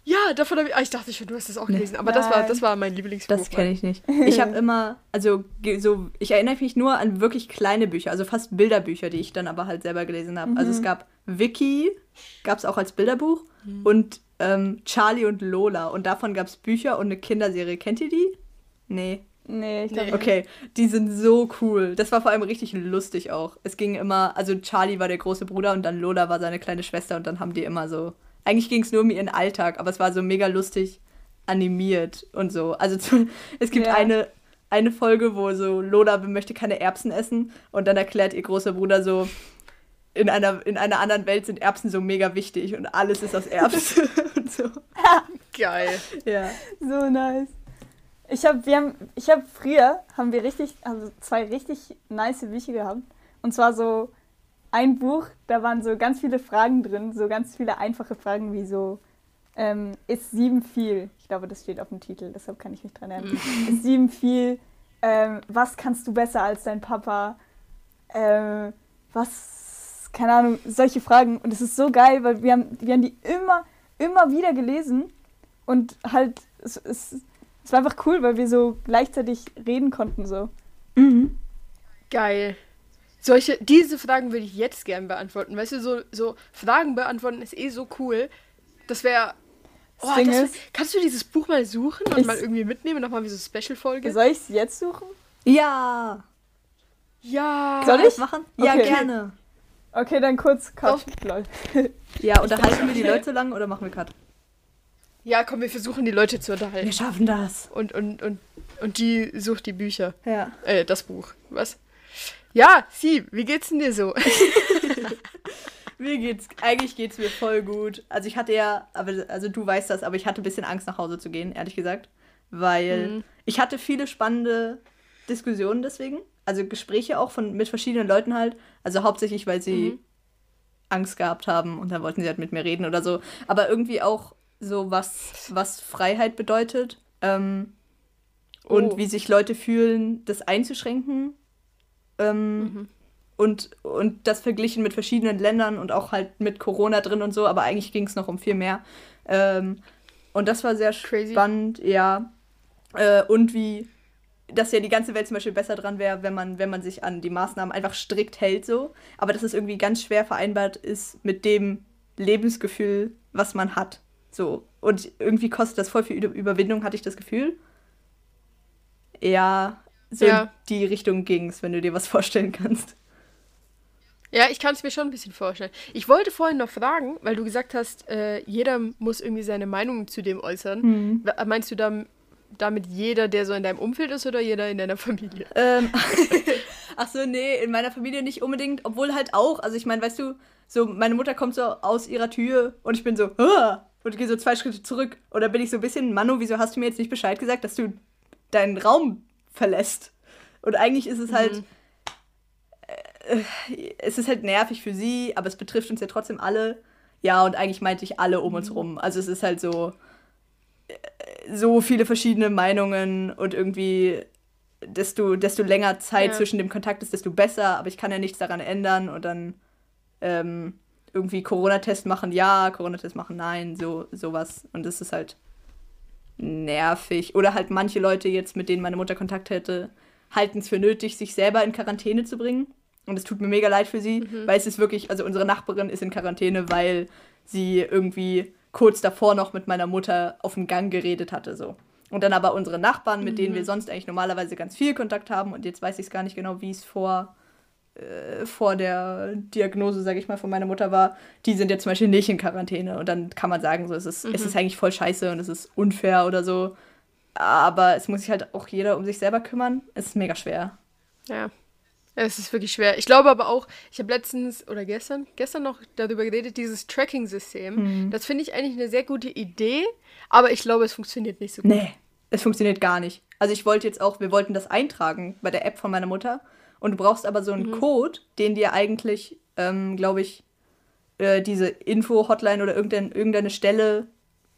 ja, davon habe ich, ah, ich dachte schon, du hast das auch gelesen, aber das war, das war mein Lieblingsbuch. Das kenne ich nicht. Ich habe immer, also so, ich erinnere mich nur an wirklich kleine Bücher, also fast Bilderbücher, die ich dann aber halt selber gelesen habe. Also es gab Vicky, gab es auch als Bilderbuch und ähm, Charlie und Lola und davon gab es Bücher und eine Kinderserie. Kennt ihr die? Nee. Nee, ich glaube. Nee. Okay, die sind so cool. Das war vor allem richtig lustig auch. Es ging immer, also Charlie war der große Bruder und dann Lola war seine kleine Schwester und dann haben die immer so. Eigentlich ging es nur um ihren Alltag, aber es war so mega lustig animiert und so. Also zu, es gibt Ja. eine, eine Folge, wo so Lola möchte keine Erbsen essen und dann erklärt ihr großer Bruder so, in einer, in einer anderen Welt sind Erbsen so mega wichtig und alles ist aus Erbsen und so. Geil. Ja. So nice. Ich habe, wir haben, ich habe früher haben wir richtig, also zwei richtig nice Bücher gehabt. Und zwar so ein Buch, da waren so ganz viele Fragen drin, so ganz viele einfache Fragen wie so, ähm, ist sieben viel? Ich glaube, das steht auf dem Titel, deshalb kann ich mich dran erinnern. ist sieben viel? Ähm, was kannst du besser als dein Papa? Ähm, was, keine Ahnung, solche Fragen. Und es ist so geil, weil wir haben, wir haben die immer, immer wieder gelesen. Und halt, es, es, es war einfach cool, weil wir so gleichzeitig reden konnten. So. Mhm. Geil. Solche, diese Fragen würde ich jetzt gern beantworten. Weißt du, so, so Fragen beantworten ist eh so cool. Das wäre. Oh, Das wär, ist- kannst du dieses Buch mal suchen und Ich- mal irgendwie mitnehmen? Nochmal wie so Special-Folge? Soll ich es jetzt suchen? Ja. Ja. Soll ich? das machen? Ja, Okay. gerne. Okay, dann kurz Cut. Lol. Ja, unterhalten wir die Leute lang oder machen wir Cut? Ja, komm, wir versuchen die Leute zu unterhalten. Wir schaffen das. Und, und, und, und die sucht die Bücher. Ja. Äh, das Buch. Was? Ja, sie, wie geht's denn dir so? Mir geht's, eigentlich geht's mir voll gut. Also ich hatte ja, aber, also du weißt das, aber ich hatte ein bisschen Angst nach Hause zu gehen, ehrlich gesagt. Weil Mhm. ich hatte viele spannende Diskussionen deswegen. Also Gespräche auch von, mit verschiedenen Leuten halt. Also hauptsächlich, weil sie Mhm. Angst gehabt haben und dann wollten sie halt mit mir reden oder so. Aber irgendwie auch so, was, was Freiheit bedeutet. Ähm, und Oh. wie sich Leute fühlen, das einzuschränken. Ähm, Mhm. und, und das verglichen mit verschiedenen Ländern und auch halt mit Corona drin und so, aber eigentlich ging es noch um viel mehr. Ähm, und das war sehr Crazy. spannend, ja. Äh, und wie, dass ja die ganze Welt zum Beispiel besser dran wäre, wenn man, wenn man sich an die Maßnahmen einfach strikt hält, so. Aber dass es irgendwie ganz schwer vereinbart ist mit dem Lebensgefühl, was man hat. So. Und irgendwie kostet das voll viel Über- Überwindung, hatte ich das Gefühl. Ja, so Ja. in die Richtung ging es, wenn du dir was vorstellen kannst. Ja, ich kann es mir schon ein bisschen vorstellen. Ich wollte vorhin noch fragen, weil du gesagt hast, äh, jeder muss irgendwie seine Meinung zu dem äußern. Mhm. Meinst du da damit jeder, der so in deinem Umfeld ist oder jeder in deiner Familie? Ähm, ach so, nee, in meiner Familie nicht unbedingt, obwohl halt auch. Also ich meine, weißt du, so meine Mutter kommt so aus ihrer Tür und ich bin so, Hah! und gehe so zwei Schritte zurück. Oder bin ich so ein bisschen, Manu, wieso hast du mir jetzt nicht Bescheid gesagt, dass du deinen Raum verlässt? Und eigentlich ist es halt, mhm. äh, es ist halt nervig für sie, aber es betrifft uns ja trotzdem alle. Ja, und eigentlich meinte ich alle um uns mhm. rum. Also es ist halt so, äh, so viele verschiedene Meinungen und irgendwie desto, desto länger Zeit ja. zwischen dem Kontakt ist, desto besser, aber ich kann ja nichts daran ändern und dann ähm, irgendwie Corona-Test machen, ja, Corona-Test machen, nein, so sowas. Und das ist halt nervig. Oder halt manche Leute jetzt, mit denen meine Mutter Kontakt hätte, halten es für nötig, sich selber in Quarantäne zu bringen. Und es tut mir mega leid für sie, mhm. weil es ist wirklich, also unsere Nachbarin ist in Quarantäne, weil sie irgendwie kurz davor noch mit meiner Mutter auf dem Gang geredet hatte, so. Und dann aber unsere Nachbarn, mit mhm. denen wir sonst eigentlich normalerweise ganz viel Kontakt haben, und jetzt weiß ich es gar nicht genau, wie es vor äh, vor der Diagnose, sage ich mal, von meiner Mutter war, die sind jetzt zum Beispiel nicht in Quarantäne. Und dann kann man sagen, so, es ist, mhm. es ist eigentlich voll scheiße und es ist unfair oder so. Aber es muss sich halt auch jeder um sich selber kümmern. Es ist mega schwer. Ja. Es ist wirklich schwer. Ich glaube aber auch, ich habe letztens oder gestern, gestern noch darüber geredet, dieses Tracking-System. Mhm. Das finde ich eigentlich eine sehr gute Idee, aber ich glaube, es funktioniert nicht so gut. Nee, es funktioniert gar nicht. Also ich wollte jetzt auch, wir wollten das eintragen bei der App von meiner Mutter und du brauchst aber so einen mhm. Code, den dir eigentlich, ähm, glaube ich, äh, diese Info-Hotline oder irgendein, irgendeine Stelle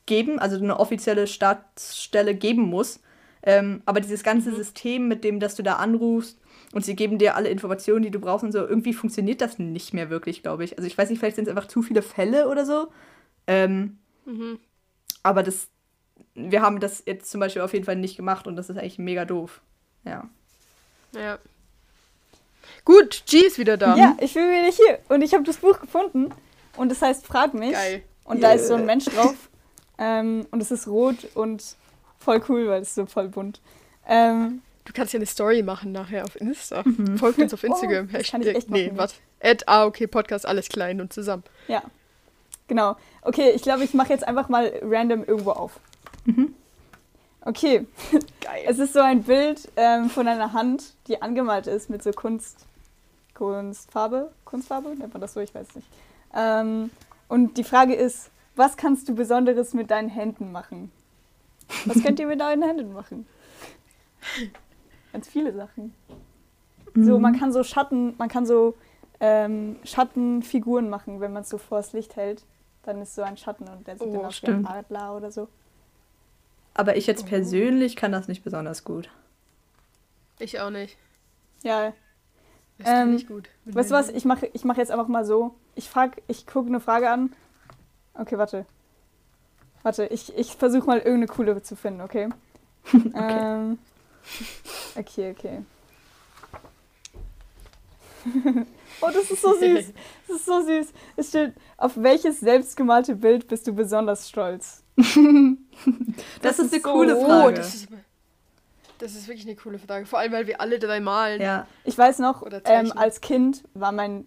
geben, also eine offizielle Staatsstelle geben muss. Ähm, aber dieses ganze mhm. System, mit dem, dass du da anrufst und sie geben dir alle Informationen, die du brauchst und so, irgendwie funktioniert das nicht mehr wirklich, glaube ich. Also ich weiß nicht, vielleicht sind es einfach zu viele Fälle oder so. Ähm, mhm. Aber das, wir haben das jetzt zum Beispiel auf jeden Fall nicht gemacht und das ist eigentlich mega doof. Ja. Ja. Gut, G ist wieder da. Ja, ich bin wieder hier. Und ich habe das Buch gefunden. Und es heißt Frag mich. Geil. Und yeah. da ist so ein Mensch drauf. Ähm, und es ist rot und voll cool, weil es so voll bunt. Ähm, du kannst ja eine Story machen nachher auf Insta. Mhm. Folgt uns auf oh, Instagram. Oh, kann ich echt nee, warte. At ah, okay, Podcast, alles klein und zusammen. Ja. Genau. Okay, ich glaube, ich mache jetzt einfach mal random irgendwo auf. Mhm. Okay. Geil. Es ist so ein Bild ähm, von einer Hand, die angemalt ist mit so Kunst. Kunstfarbe, Kunstfarbe, nennt man das so, ich weiß nicht. Ähm, und die Frage ist, was kannst du Besonderes mit deinen Händen machen? Was könnt ihr mit deinen Händen machen? Ganz viele Sachen. Mhm. So, man kann so Schatten, man kann so ähm, Schattenfiguren machen, wenn man es so vors Licht hält. Dann ist so ein Schatten und der sieht oh, dann aus wie ein Adler oder so. Aber ich jetzt oh. persönlich kann das nicht besonders gut. Ich auch nicht. Ja, das ähm, ich gut. Weißt du was? Ich mache ich mach jetzt einfach mal so. Ich frag, ich gucke eine Frage an. Okay, warte. Warte, ich, ich versuche mal irgendeine coole zu finden, okay? okay. Ähm, okay, okay. oh, das ist so süß. Das ist so süß. Es steht, auf welches selbstgemalte Bild bist du besonders stolz? das, das, ist eine so coole Frage. Oh, das ist, das ist wirklich eine coole Frage. Vor allem, weil wir alle drei malen. Ja. Ich weiß noch, ähm, als Kind war mein.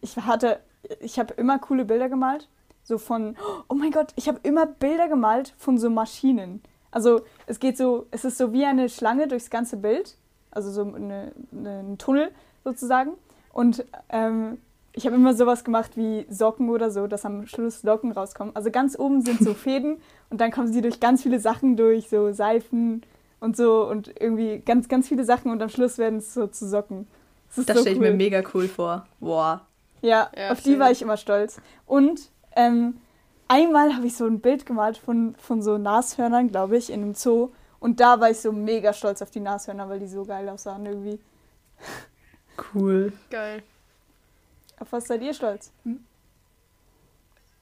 Ich hatte. Ich habe immer coole Bilder gemalt. So von. Oh mein Gott, ich habe immer Bilder gemalt von so Maschinen. Also es geht so. Es ist so wie eine Schlange durchs ganze Bild. Also so eine, eine, ein Tunnel sozusagen. Und ähm, ich habe immer sowas gemacht wie Socken oder so, dass am Schluss Socken rauskommen. Also ganz oben sind so Fäden und dann kommen sie durch ganz viele Sachen durch, so Seifen, und so und irgendwie ganz, ganz viele Sachen und am Schluss werden es so zu Socken. Das, das so stelle ich mir mega cool vor. Boah. Ja, ja auf die war ich immer stolz. Und ähm, einmal habe ich so ein Bild gemalt von, von so Nashörnern, glaube ich, in einem Zoo. Und da war ich so mega stolz auf die Nashörner, weil die so geil aussahen irgendwie. Cool. Geil. Auf was seid ihr stolz? Hm?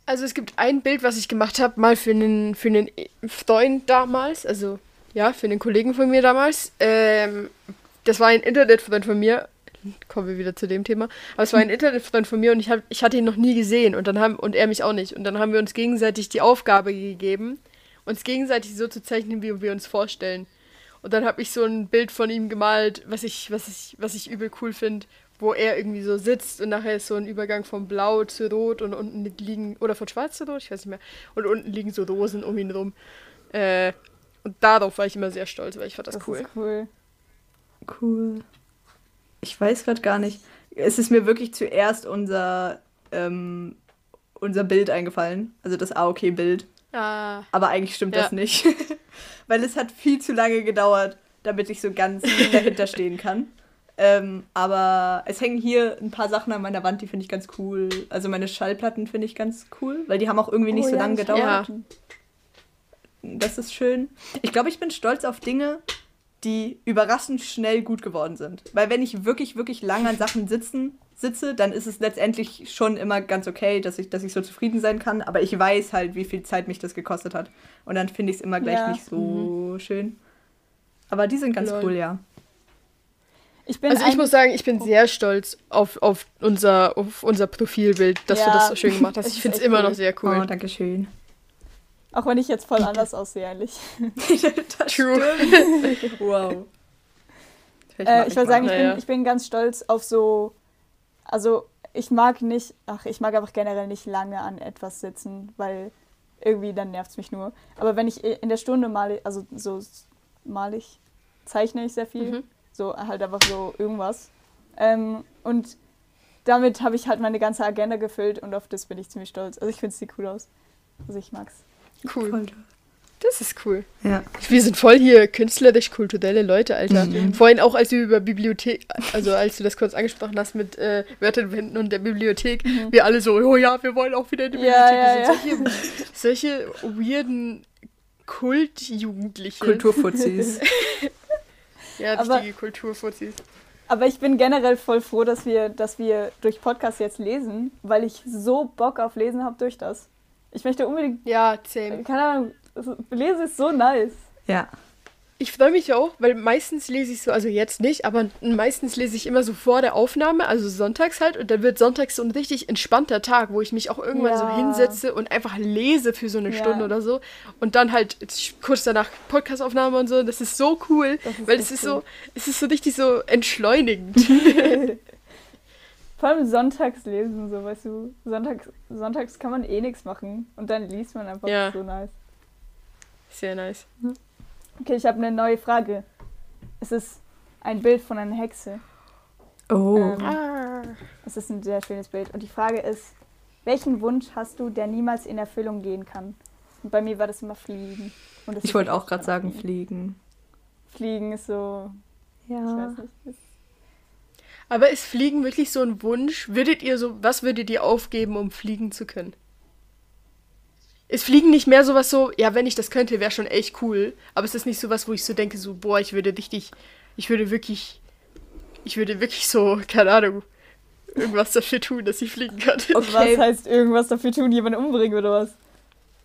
Also es gibt ein Bild, was ich gemacht habe, mal für einen, für einen Freund damals, also ja, für einen Kollegen von mir damals. Ähm, das war ein Internetfreund von mir. Kommen wir wieder zu dem Thema. Aber es war ein Internetfreund von mir und ich, hab, ich hatte ihn noch nie gesehen und, dann haben, und er mich auch nicht. Und dann haben wir uns gegenseitig die Aufgabe gegeben, uns gegenseitig so zu zeichnen, wie wir uns vorstellen. Und dann habe ich so ein Bild von ihm gemalt, was ich, was ich, was ich übel cool finde, wo er irgendwie so sitzt und nachher ist so ein Übergang von Blau zu Rot und unten liegen, oder von Schwarz zu Rot, ich weiß nicht mehr, und unten liegen so Rosen um ihn rum. Äh, Und darauf war ich immer sehr stolz, weil ich fand das, Das cool. cool. Cool. Ich weiß gerade gar nicht. Es ist mir wirklich zuerst unser, ähm, unser Bild eingefallen. Also das AOK-Bild. Ah, Aber eigentlich stimmt Ja. das nicht. Weil es hat viel zu lange gedauert, damit ich so ganz dahinter stehen kann. Ähm, aber es hängen hier ein paar Sachen an meiner Wand, die finde ich ganz cool. Also meine Schallplatten finde ich ganz cool, weil die haben auch irgendwie nicht Oh so ja, lange gedauert. Ja. Das ist schön. Ich glaube, ich bin stolz auf Dinge, die überraschend schnell gut geworden sind. Weil wenn ich wirklich, wirklich lange an Sachen sitzen, sitze, dann ist es letztendlich schon immer ganz okay, dass ich, dass ich so zufrieden sein kann. Aber ich weiß halt, wie viel Zeit mich das gekostet hat. Und dann finde ich es immer gleich Ja. nicht so schön. Aber die sind ganz Lol. cool, ja. Ich bin Also ich muss sagen, ich bin sehr stolz auf, auf, unser, auf unser Profilbild, dass du Ja, das so schön gemacht hast. Ich finde es immer cool. noch sehr Oh, cool. danke schön. auch wenn ich jetzt voll anders aussehe, eigentlich. das True. wow. Äh, ich will mal. sagen, ich, bin, ich bin ganz stolz auf so. Also, ich mag nicht. Ach, ich mag einfach generell nicht lange an etwas sitzen, weil irgendwie dann nervt es mich nur. Aber wenn ich in der Stunde male, also so male ich, zeichne ich sehr viel. Mhm. So halt einfach so irgendwas. Ähm, und damit habe ich halt meine ganze Agenda gefüllt und auf das bin ich ziemlich stolz. Also, ich finde es sieht cool aus. Also, ich mag's. Cool. Das ist cool. Ja. Wir sind voll hier künstlerisch-kulturelle Leute, Alter. Mhm. Vorhin auch, als wir über Bibliothek, also als du das kurz angesprochen hast mit äh, Wörterwänden und der Bibliothek, wir alle so, oh ja, wir wollen auch wieder in die Mhm. Ja, Bibliothek. ja, Solche, solche weirden Kultjugendliche. Kulturfuzis. Ja, Aber- richtige Kulturfuzis. Aber ich bin generell voll froh, dass wir, dass wir durch Podcast jetzt lesen, weil ich so Bock auf Lesen habe durch das. Ich möchte unbedingt, Ja, same. keine Ahnung, Lesen ist so nice. ja. Ich freue mich auch, weil meistens lese ich so, also jetzt nicht, aber meistens lese ich immer so vor der Aufnahme, also sonntags halt, und dann wird sonntags so ein richtig entspannter Tag, wo ich mich auch irgendwann so Ja. hinsetze und einfach lese für so eine Ja. Stunde oder so. Und dann halt kurz danach Podcastaufnahme und so. Das ist so cool, ist weil es ist cool. so, es ist so richtig so entschleunigend. Vor allem sonntags lesen, so weißt du. Sonntags, sonntags kann man eh nichts machen und dann liest man einfach Ja. so nice. Sehr nice. Okay, ich habe eine neue Frage. Es ist ein Bild von einer Hexe. Oh. Ähm, Ah. Es ist ein sehr schönes Bild. Und die Frage ist, welchen Wunsch hast du, der niemals in Erfüllung gehen kann? Und bei mir war das immer Fliegen. Und das Ich wollte auch gerade sagen, fliegen. Fliegen ist so, ich Ja. weiß nicht. Aber ist Fliegen wirklich so ein Wunsch? Würdet ihr so, was würdet ihr aufgeben, um fliegen zu können? Ist Fliegen nicht mehr sowas so, ja, wenn ich das könnte, wäre schon echt cool. Aber es ist nicht sowas, wo ich so denke, so, boah, ich würde richtig, ich würde wirklich, ich würde wirklich so, keine Ahnung, irgendwas dafür tun, dass ich fliegen kann. Okay. Was heißt irgendwas dafür tun, jemanden umbringen oder was?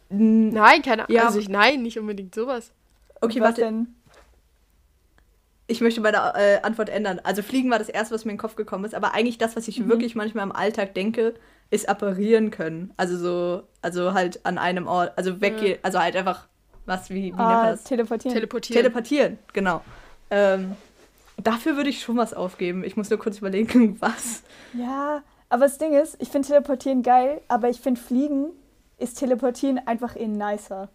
Nein, keine Ahnung. Ja. Also ich, nein, nicht unbedingt sowas. Okay, was warte. denn? Ich möchte meine äh, Antwort ändern. Also Fliegen war das erste, was mir in den Kopf gekommen ist. Aber eigentlich das, was ich Mhm. wirklich manchmal im Alltag denke, ist apparieren können. Also so, also halt an einem Ort, also weggehen, also halt einfach, was, wie, wie nennt Ah, das? teleportieren. Teleportieren. Teleportieren, genau. Ähm, dafür würde ich schon was aufgeben. Ich muss nur kurz überlegen, was. ja, aber das Ding ist, ich finde teleportieren geil, aber ich finde fliegen ist teleportieren einfach in nicer.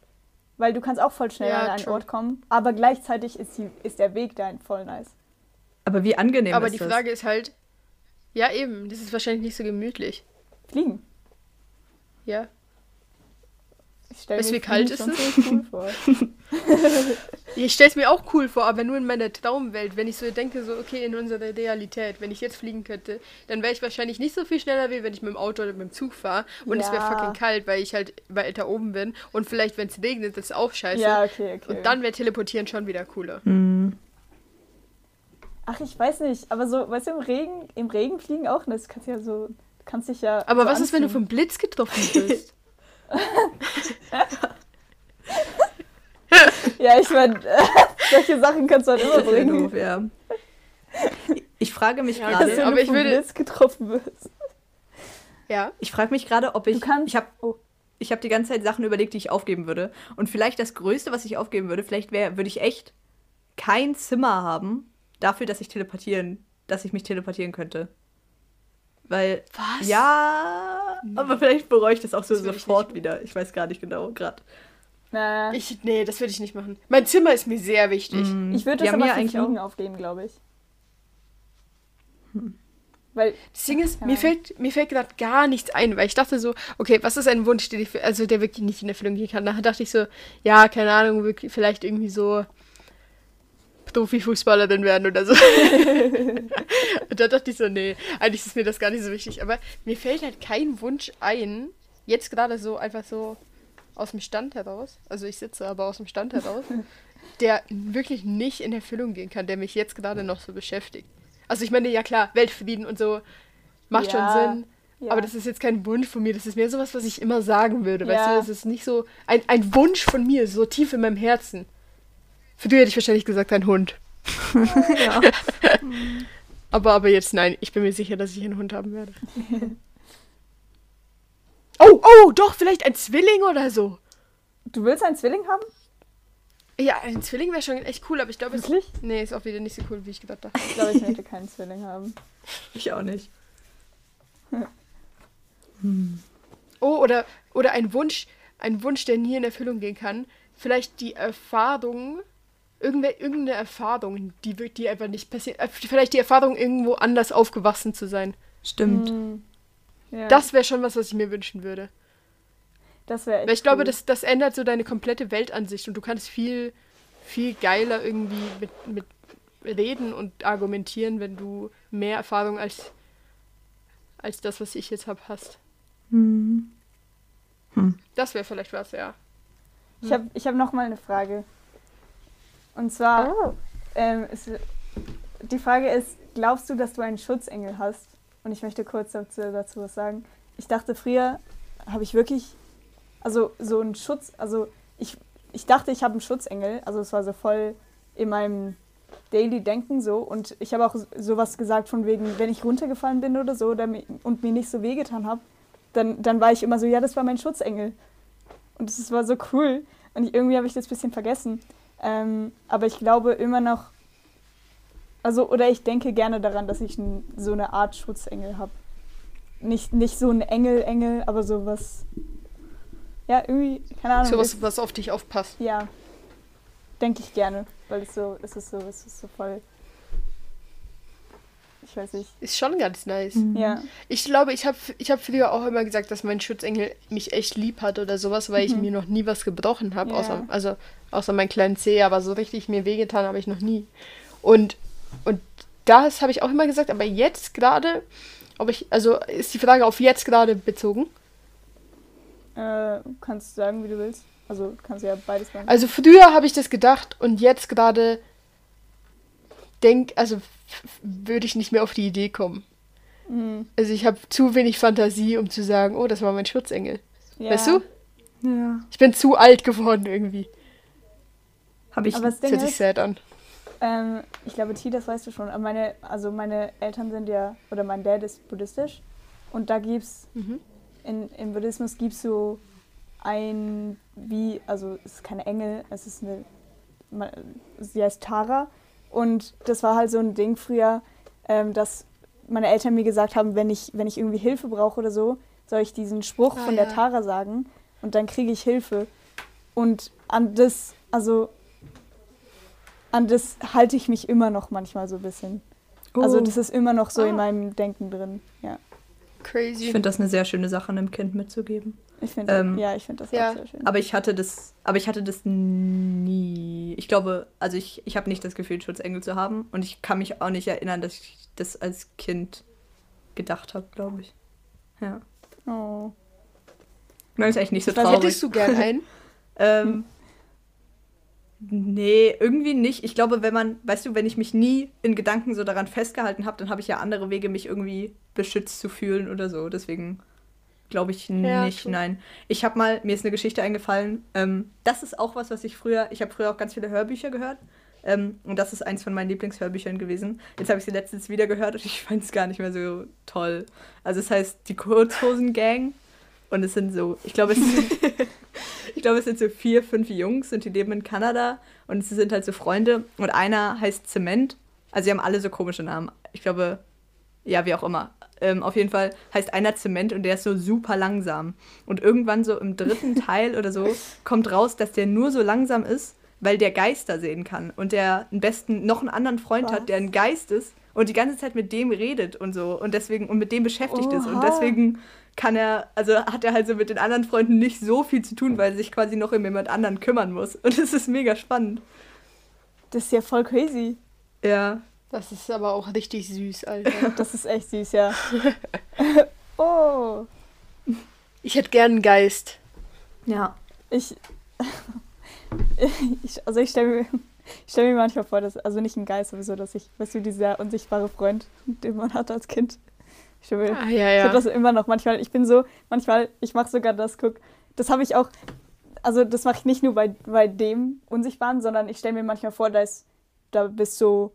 Weil du kannst auch voll schnell Ja, an einen true. Ort kommen, aber gleichzeitig ist, die, ist der Weg dahin voll nice. Aber wie angenehm Aber ist die das? Frage ist halt, ja eben, das ist wahrscheinlich nicht so gemütlich. Fliegen. Ja. Ich stell Weißt du, mir wie kalt ist schon ziemlich cool vor. Ich stelle es mir auch cool vor, aber nur in meiner Traumwelt. Wenn ich so denke, so, okay, in unserer Realität, wenn ich jetzt fliegen könnte, dann wäre ich wahrscheinlich nicht so viel schneller, wie wenn ich mit dem Auto oder mit dem Zug fahre. Und es wäre Ja. fucking kalt, weil ich halt weiter oben bin. Und vielleicht, wenn es regnet, ist es auch scheiße. Ja, okay, okay. Und dann wäre Teleportieren schon wieder cooler. Hm. Ach, ich weiß nicht, aber so, weißt du, im Regen, im Regen fliegen auch nicht. Du kannst ja so, kannst dich ja. Aber so was ist, wenn du anziehen. vom Blitz getroffen bist? Ja, ich meine, solche Sachen kannst du halt immer bringen. doof, ja. Ich frage mich Ja, gerade, aber ich würde- Blitz getroffen wirst. ja. ich frage mich gerade, ob ich, ich habe oh, ich habe die ganze Zeit Sachen überlegt, die ich aufgeben würde. Und vielleicht das Größte, was ich aufgeben würde, vielleicht wäre, würde ich echt kein Zimmer haben, dafür, dass ich teleportieren, dass ich mich teleportieren könnte. Weil, Was? ja, aber vielleicht bereue ich das auch so Das sofort wieder. Ich weiß gar nicht genau gerade. Na, Ich, nee, das würde ich nicht machen. Mein Zimmer ist mir sehr wichtig. Mm, ich würde das haben aber ja für eigentlich Fliegen auch. aufgeben, glaube ich. Weil, Das Ding ist, Ja. mir fällt, mir fällt gerade gar nichts ein, weil ich dachte so, okay, was ist ein Wunsch, den ich, also der wirklich nicht in Erfüllung gehen kann? Nachher dachte ich so, ja, keine Ahnung, wirklich, vielleicht irgendwie so Profifußballerin werden oder so. Und da dachte ich so, nee, eigentlich ist mir das gar nicht so wichtig. Aber mir fällt halt kein Wunsch ein, jetzt gerade so einfach so aus dem Stand heraus, also ich sitze aber aus dem Stand heraus, der wirklich nicht in Erfüllung gehen kann, der mich jetzt gerade noch so beschäftigt. Also ich meine, ja klar, Weltfrieden und so macht Ja, schon Sinn. ja. Aber das ist jetzt kein Wunsch von mir, das ist mehr sowas, was ich immer sagen würde. Weißt Ja. du, das ist nicht so ein, ein Wunsch von mir, so tief in meinem Herzen. Für dich hätte ich wahrscheinlich gesagt, ein Hund. ja. Aber, aber jetzt nein, ich bin mir sicher, dass ich einen Hund haben werde. oh, oh, doch, vielleicht ein Zwilling oder so. du willst einen Zwilling haben? Ja, ein Zwilling wäre schon echt cool, aber ich glaube, es Wirklich? Nee, ist auch wieder nicht so cool, wie ich gedacht habe. Ich glaube, ich möchte keinen Zwilling haben. Ich auch nicht. Oh, oder, oder ein Wunsch, ein Wunsch, der nie in Erfüllung gehen kann. Vielleicht die Erfahrung, irgendeine Erfahrung, die, wird- die einfach nicht passiert. äh, Vielleicht die Erfahrung, irgendwo anders aufgewachsen zu sein. Stimmt. Hm. Ja, Das wäre schon was, was ich mir wünschen würde. das wäre echt Weil ich glaube, cool. das, das ändert so deine komplette Weltansicht und du kannst viel, viel geiler irgendwie mit, mit reden und argumentieren, wenn du mehr Erfahrung als, als das, was ich jetzt habe, hast. Hm. Das wäre vielleicht was, ja. Ich habe ich hab noch mal eine Frage. Und zwar, Oh. ähm, ist, die Frage ist, glaubst du, dass du einen Schutzengel hast? Und ich möchte kurz dazu, dazu was sagen. Ich dachte früher, habe ich wirklich, also so einen Schutz, also ich, ich dachte, ich habe einen Schutzengel, also es war so voll in meinem Daily Denken so und ich habe auch sowas gesagt von wegen, wenn ich runtergefallen bin oder so oder und mir nicht so wehgetan habe, dann, dann war ich immer so, ja, das war mein Schutzengel. Und das war so cool. Und ich, irgendwie habe ich das ein bisschen vergessen. Ähm, aber ich glaube immer noch, also, oder ich denke gerne daran, dass ich n, so eine Art Schutzengel habe. Nicht, nicht so ein Engel, Engel, aber sowas. Ja, irgendwie, keine Ahnung. So was, was auf dich aufpasst. ja, denke ich gerne, weil es so, es ist so, es ist so voll. Ich weiß nicht. Ist schon ganz nice. Ja, Ich glaube, ich habe ich hab früher auch immer gesagt, dass mein Schutzengel mich echt lieb hat oder sowas, weil ich mir noch nie was gebrochen habe, Ja. außer, also, außer meinen kleinen Zeh, aber so richtig mir wehgetan habe ich noch nie. Und, und das habe ich auch immer gesagt, aber jetzt gerade, ob ich, also ist die Frage auf jetzt gerade bezogen. äh, kannst du sagen, wie du willst. Also kannst du ja beides machen. Also früher habe ich das gedacht und jetzt gerade denk, also würde ich nicht mehr auf die Idee kommen. Mhm. Also ich habe zu wenig Fantasie, um zu sagen, oh, das war mein Schutzengel. Ja. Weißt du? Ja. Ich bin zu alt geworden irgendwie. Habe ich. Aber das hört sich sad an. ähm, ich glaube, T, das weißt du schon, meine, also meine Eltern sind ja, oder mein Dad ist buddhistisch und da gibt's, Mhm. in, im Buddhismus gibt's so ein, wie, also es ist keine Engel, es ist eine, sie heißt Tara und das war halt so ein Ding früher, ähm, dass meine Eltern mir gesagt haben, wenn ich, wenn ich irgendwie Hilfe brauche oder so, soll ich diesen Spruch Ah, von der ja. Tara sagen und dann kriege ich Hilfe. Und an das, also an das halte ich mich immer noch manchmal so ein bisschen. Also Oh. das ist immer noch so Ah. in meinem Denken drin. Ja, Crazy. Ich finde das eine sehr schöne Sache, einem Kind mitzugeben. Ich finde, Ähm, ja, ich finde das ja, auch sehr schön. Aber ich hatte das, aber ich hatte das nie. Ich glaube, also ich, ich habe nicht das Gefühl, Schutzengel zu haben. Und ich kann mich auch nicht erinnern, dass ich das als Kind gedacht habe, glaube ich. Ja. oh. Nein, ist eigentlich nicht so traurig. Hättest du gern einen? Ähm, nee, irgendwie nicht. Ich glaube, wenn man, weißt du, wenn ich mich nie in Gedanken so daran festgehalten habe, dann habe ich ja andere Wege, mich irgendwie beschützt zu fühlen oder so. Deswegen glaube ich Ja, nicht, true. nein. Ich habe mal, mir ist eine Geschichte eingefallen. Ähm, das ist auch was, was ich früher, ich habe früher auch ganz viele Hörbücher gehört. Ähm, und das ist eins von meinen Lieblingshörbüchern gewesen. Jetzt habe ich sie letztens wieder gehört und ich fand es gar nicht mehr so toll. Also es heißt Die Kurzhosen Gang. Und es sind so, ich glaube, es ich glaube, es sind so vier, fünf Jungs und die leben in Kanada und sie sind halt so Freunde und einer heißt Zement. Also sie haben alle so komische Namen. Ich glaube, ja, wie auch immer. Ähm, auf jeden Fall heißt einer Zement und der ist so super langsam. Und irgendwann so im dritten Teil oder so kommt raus, dass der nur so langsam ist, weil der Geister sehen kann. Und der am besten noch einen anderen Freund Was? hat, der ein Geist ist und die ganze Zeit mit dem redet und so. Und deswegen, und mit dem beschäftigt ist. Und Oha. deswegen kann er, also hat er halt so mit den anderen Freunden nicht so viel zu tun, weil er sich quasi noch um jemand anderen kümmern muss. Und es ist mega spannend. Das ist ja voll crazy. Ja. Das ist aber auch richtig süß, Alter. Das ist echt süß, ja. oh. Ich hätte gern einen Geist. Ja. Ich. ich also ich stelle mir, ich stell mir manchmal vor, dass, also nicht ein Geist, aber so, dass ich, weißt du, dieser unsichtbare Freund, den man hat als Kind. Ich stell mir, Ah, ja, Ich ja. habe das immer noch manchmal. Ich bin so, manchmal, ich mache sogar das, guck, das habe ich auch, also das mache ich nicht nur bei, bei dem Unsichtbaren, sondern ich stelle mir manchmal vor, da ist, da bist so,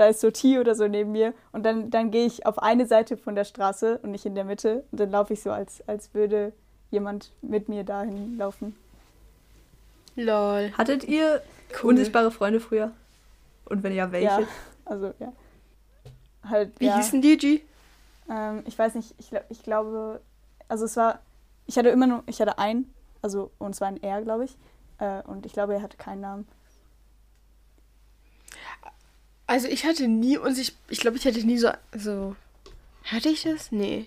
da ist so T oder so neben mir und dann, dann gehe ich auf eine Seite von der Straße und nicht in der Mitte und dann laufe ich so, als, als würde jemand mit mir dahin laufen. Lol. Hattet ihr Cool. unsichtbare Freunde früher? Und wenn ja, welche? Ja, also ja. Halt, Wie ja. hießen die, G? Ähm, ich weiß nicht, ich, ich glaube, also es war, ich hatte immer nur, ich hatte einen, also und zwar ein R, glaube ich. Äh, und ich glaube, er hatte keinen Namen. Also ich hatte nie und ich, ich glaube, ich hatte nie so, so. Hatte ich das? Nee.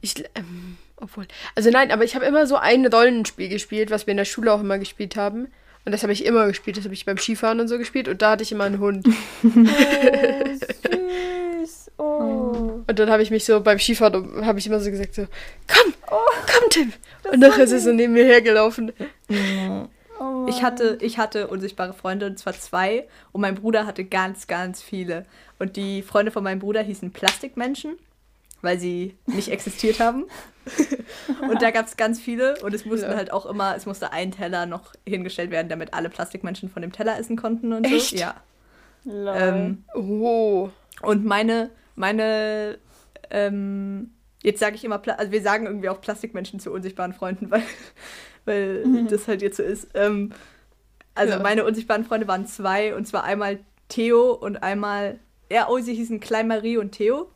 Ich, ähm, obwohl. Also nein, aber ich habe immer so ein Rollenspiel gespielt, was wir in der Schule auch immer gespielt haben. Und das habe ich immer gespielt. Das habe ich beim Skifahren und so gespielt. Und da hatte ich immer einen Hund. Oh, süß. Oh. Und dann habe ich mich so beim Skifahren, habe ich immer so gesagt so, komm, Oh. komm Tim. Und nachher ist er so neben mir hergelaufen. Oh Ich hatte, ich hatte unsichtbare Freunde, und zwar zwei. Und mein Bruder hatte ganz, ganz viele. Und die Freunde von meinem Bruder hießen Plastikmenschen, weil sie nicht existiert haben. und da gab es ganz viele. Und es mussten Ja. halt auch immer, es musste ein Teller noch hingestellt werden, damit alle Plastikmenschen von dem Teller essen konnten und Echt? so. Ja. Lol. Ähm, Oh. und meine, meine, ähm, jetzt sage ich immer, Pla also wir sagen irgendwie auch Plastikmenschen zu unsichtbaren Freunden, weil, weil das halt jetzt so ist. Ähm, also Ja. meine unsichtbaren Freunde waren zwei, und zwar einmal Theo und einmal, ja, oh, sie hießen Klein Marie und Theo.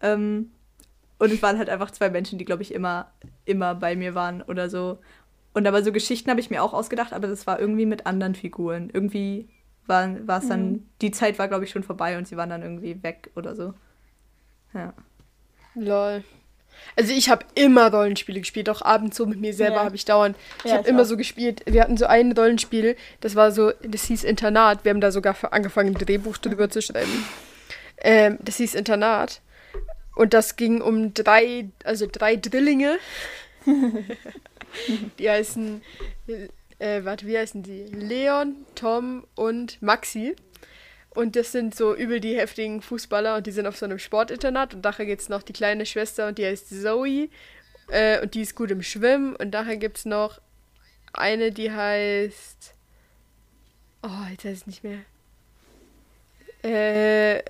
Ähm, und es waren halt einfach zwei Menschen, die, glaube ich, immer, immer bei mir waren oder so. Und aber so Geschichten habe ich mir auch ausgedacht, aber das war irgendwie mit anderen Figuren. Irgendwie war, war es dann, Mhm. die Zeit war, glaube ich, schon vorbei und sie waren dann irgendwie weg oder so. Ja. Lol. Also ich habe immer Rollenspiele gespielt, auch abends so mit mir selber Ja. habe ich dauernd. Ich Ja, habe immer auch. so gespielt. Wir hatten so ein Rollenspiel, das war so, das hieß Internat. Wir haben da sogar angefangen, ein Drehbuch drüber zu schreiben. Ähm, das hieß Internat. Und das ging um drei, also drei Drillinge. die heißen, äh, warte, wie heißen die? Leon, Tom und Maxi. Und das sind so übel die heftigen Fußballer und die sind auf so einem Sportinternat. Und nachher gibt es noch die kleine Schwester und die heißt Zoe. Äh, und die ist gut im Schwimmen. Und nachher gibt es noch eine, die heißt. Oh, jetzt weiß ich nicht mehr. Äh.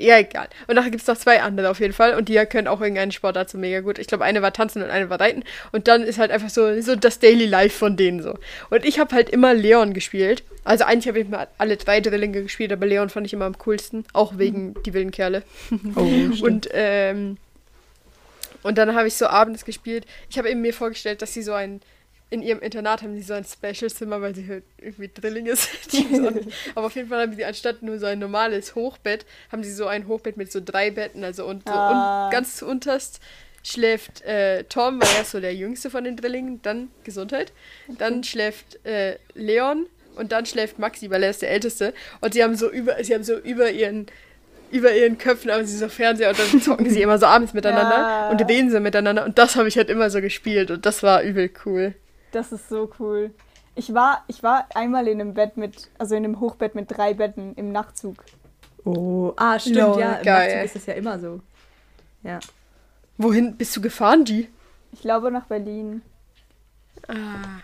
Ja, egal. Und nachher gibt es noch zwei andere auf jeden Fall. Und die können auch irgendeinen Sportart so mega gut. Ich glaube, eine war tanzen und eine war reiten. Und dann ist halt einfach so, so das Daily Life von denen so. Und ich habe halt immer Leon gespielt. Also eigentlich habe ich mal alle drei Drillinge gespielt, aber Leon fand ich immer am coolsten. Auch wegen die wilden Kerle. Oh, Und, ähm, und dann habe ich so abends gespielt. Ich habe eben mir vorgestellt, dass sie so ein, in ihrem Internat haben sie so ein Special-Zimmer, weil sie halt irgendwie Drillinge sind. Aber auf jeden Fall haben sie anstatt nur so ein normales Hochbett, haben sie so ein Hochbett mit so drei Betten. Also und, so Ah. und ganz zu unterst schläft äh, Tom, weil er ist so der jüngste von den Drillingen, dann Gesundheit. Dann schläft äh, Leon und dann schläft Maxi, weil er ist der Älteste. Und sie haben so über, sie haben so über ihren über ihren Köpfen haben sie so Fernseher und dann zocken sie immer so abends miteinander Ja. und reden sie miteinander und das habe ich halt immer so gespielt und das war übel cool. Das ist so cool. Ich war, ich war einmal in einem Bett mit, also in einem Hochbett mit drei Betten im Nachtzug. Oh, ah, stimmt, Lol, ja. Im geil. Nachtzug ist das ja immer so. Ja. Wohin bist du gefahren, G? Ich glaube nach Berlin. Ah.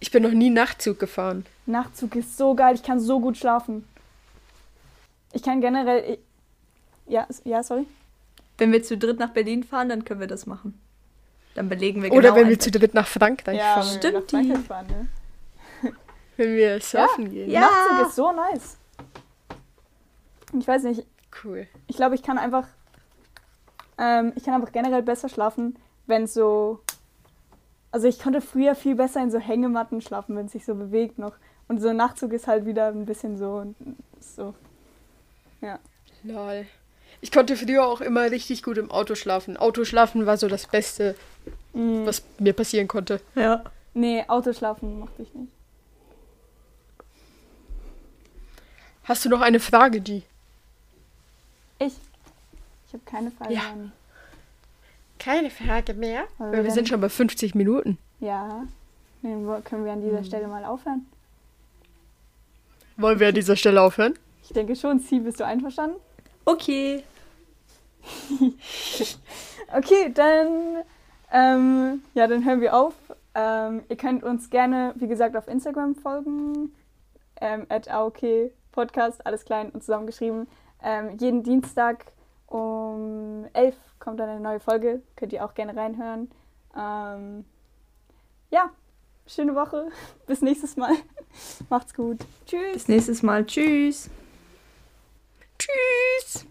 Ich bin noch nie Nachtzug gefahren. Nachtzug ist so geil, ich kann so gut schlafen. Ich kann generell. Ich, ja, ja, sorry. Wenn wir zu dritt nach Berlin fahren, dann können wir das machen. Dann belegen wir genau Oder wenn wir zu dritt nach Frankreich ja, fahren. nach Stimmt, die. Fahren, ne? Wenn wir surfen gehen. Ja. Nachtzug ist so nice. Ich weiß nicht, Cool. ich glaube, ich kann einfach Ähm, ich kann einfach generell besser schlafen, wenn so. Also ich konnte früher viel besser in so Hängematten schlafen, wenn es sich so bewegt noch. Und so ein Nachtzug ist halt wieder ein bisschen so. so. Ja. Lol. Ich konnte früher auch immer richtig gut im Auto schlafen. Autoschlafen war so das Beste, Mm, was mir passieren konnte. Ja. nee, Autoschlafen mochte ich nicht. Hast du noch eine Frage, die? Ich? Ich habe keine Frage Ja. mehr. Keine Frage mehr. Weil Weil wir sind dann- schon bei 50 Minuten. Ja. Nee, wo- können wir an dieser Stelle mal aufhören? Wollen wir an dieser Stelle aufhören? Ich denke schon. Sie, bist du einverstanden? Okay. Okay, dann, ähm, ja, dann hören wir auf. Ähm, ihr könnt uns gerne, wie gesagt, auf Instagram folgen. Ähm, at AOK Podcast, alles klein und zusammengeschrieben. Ähm, jeden Dienstag um 11 kommt dann eine neue Folge. Könnt ihr auch gerne reinhören. Ähm, ja, schöne Woche. Bis nächstes Mal. Macht's gut. Tschüss. Bis nächstes Mal. Tschüss. Tschüss!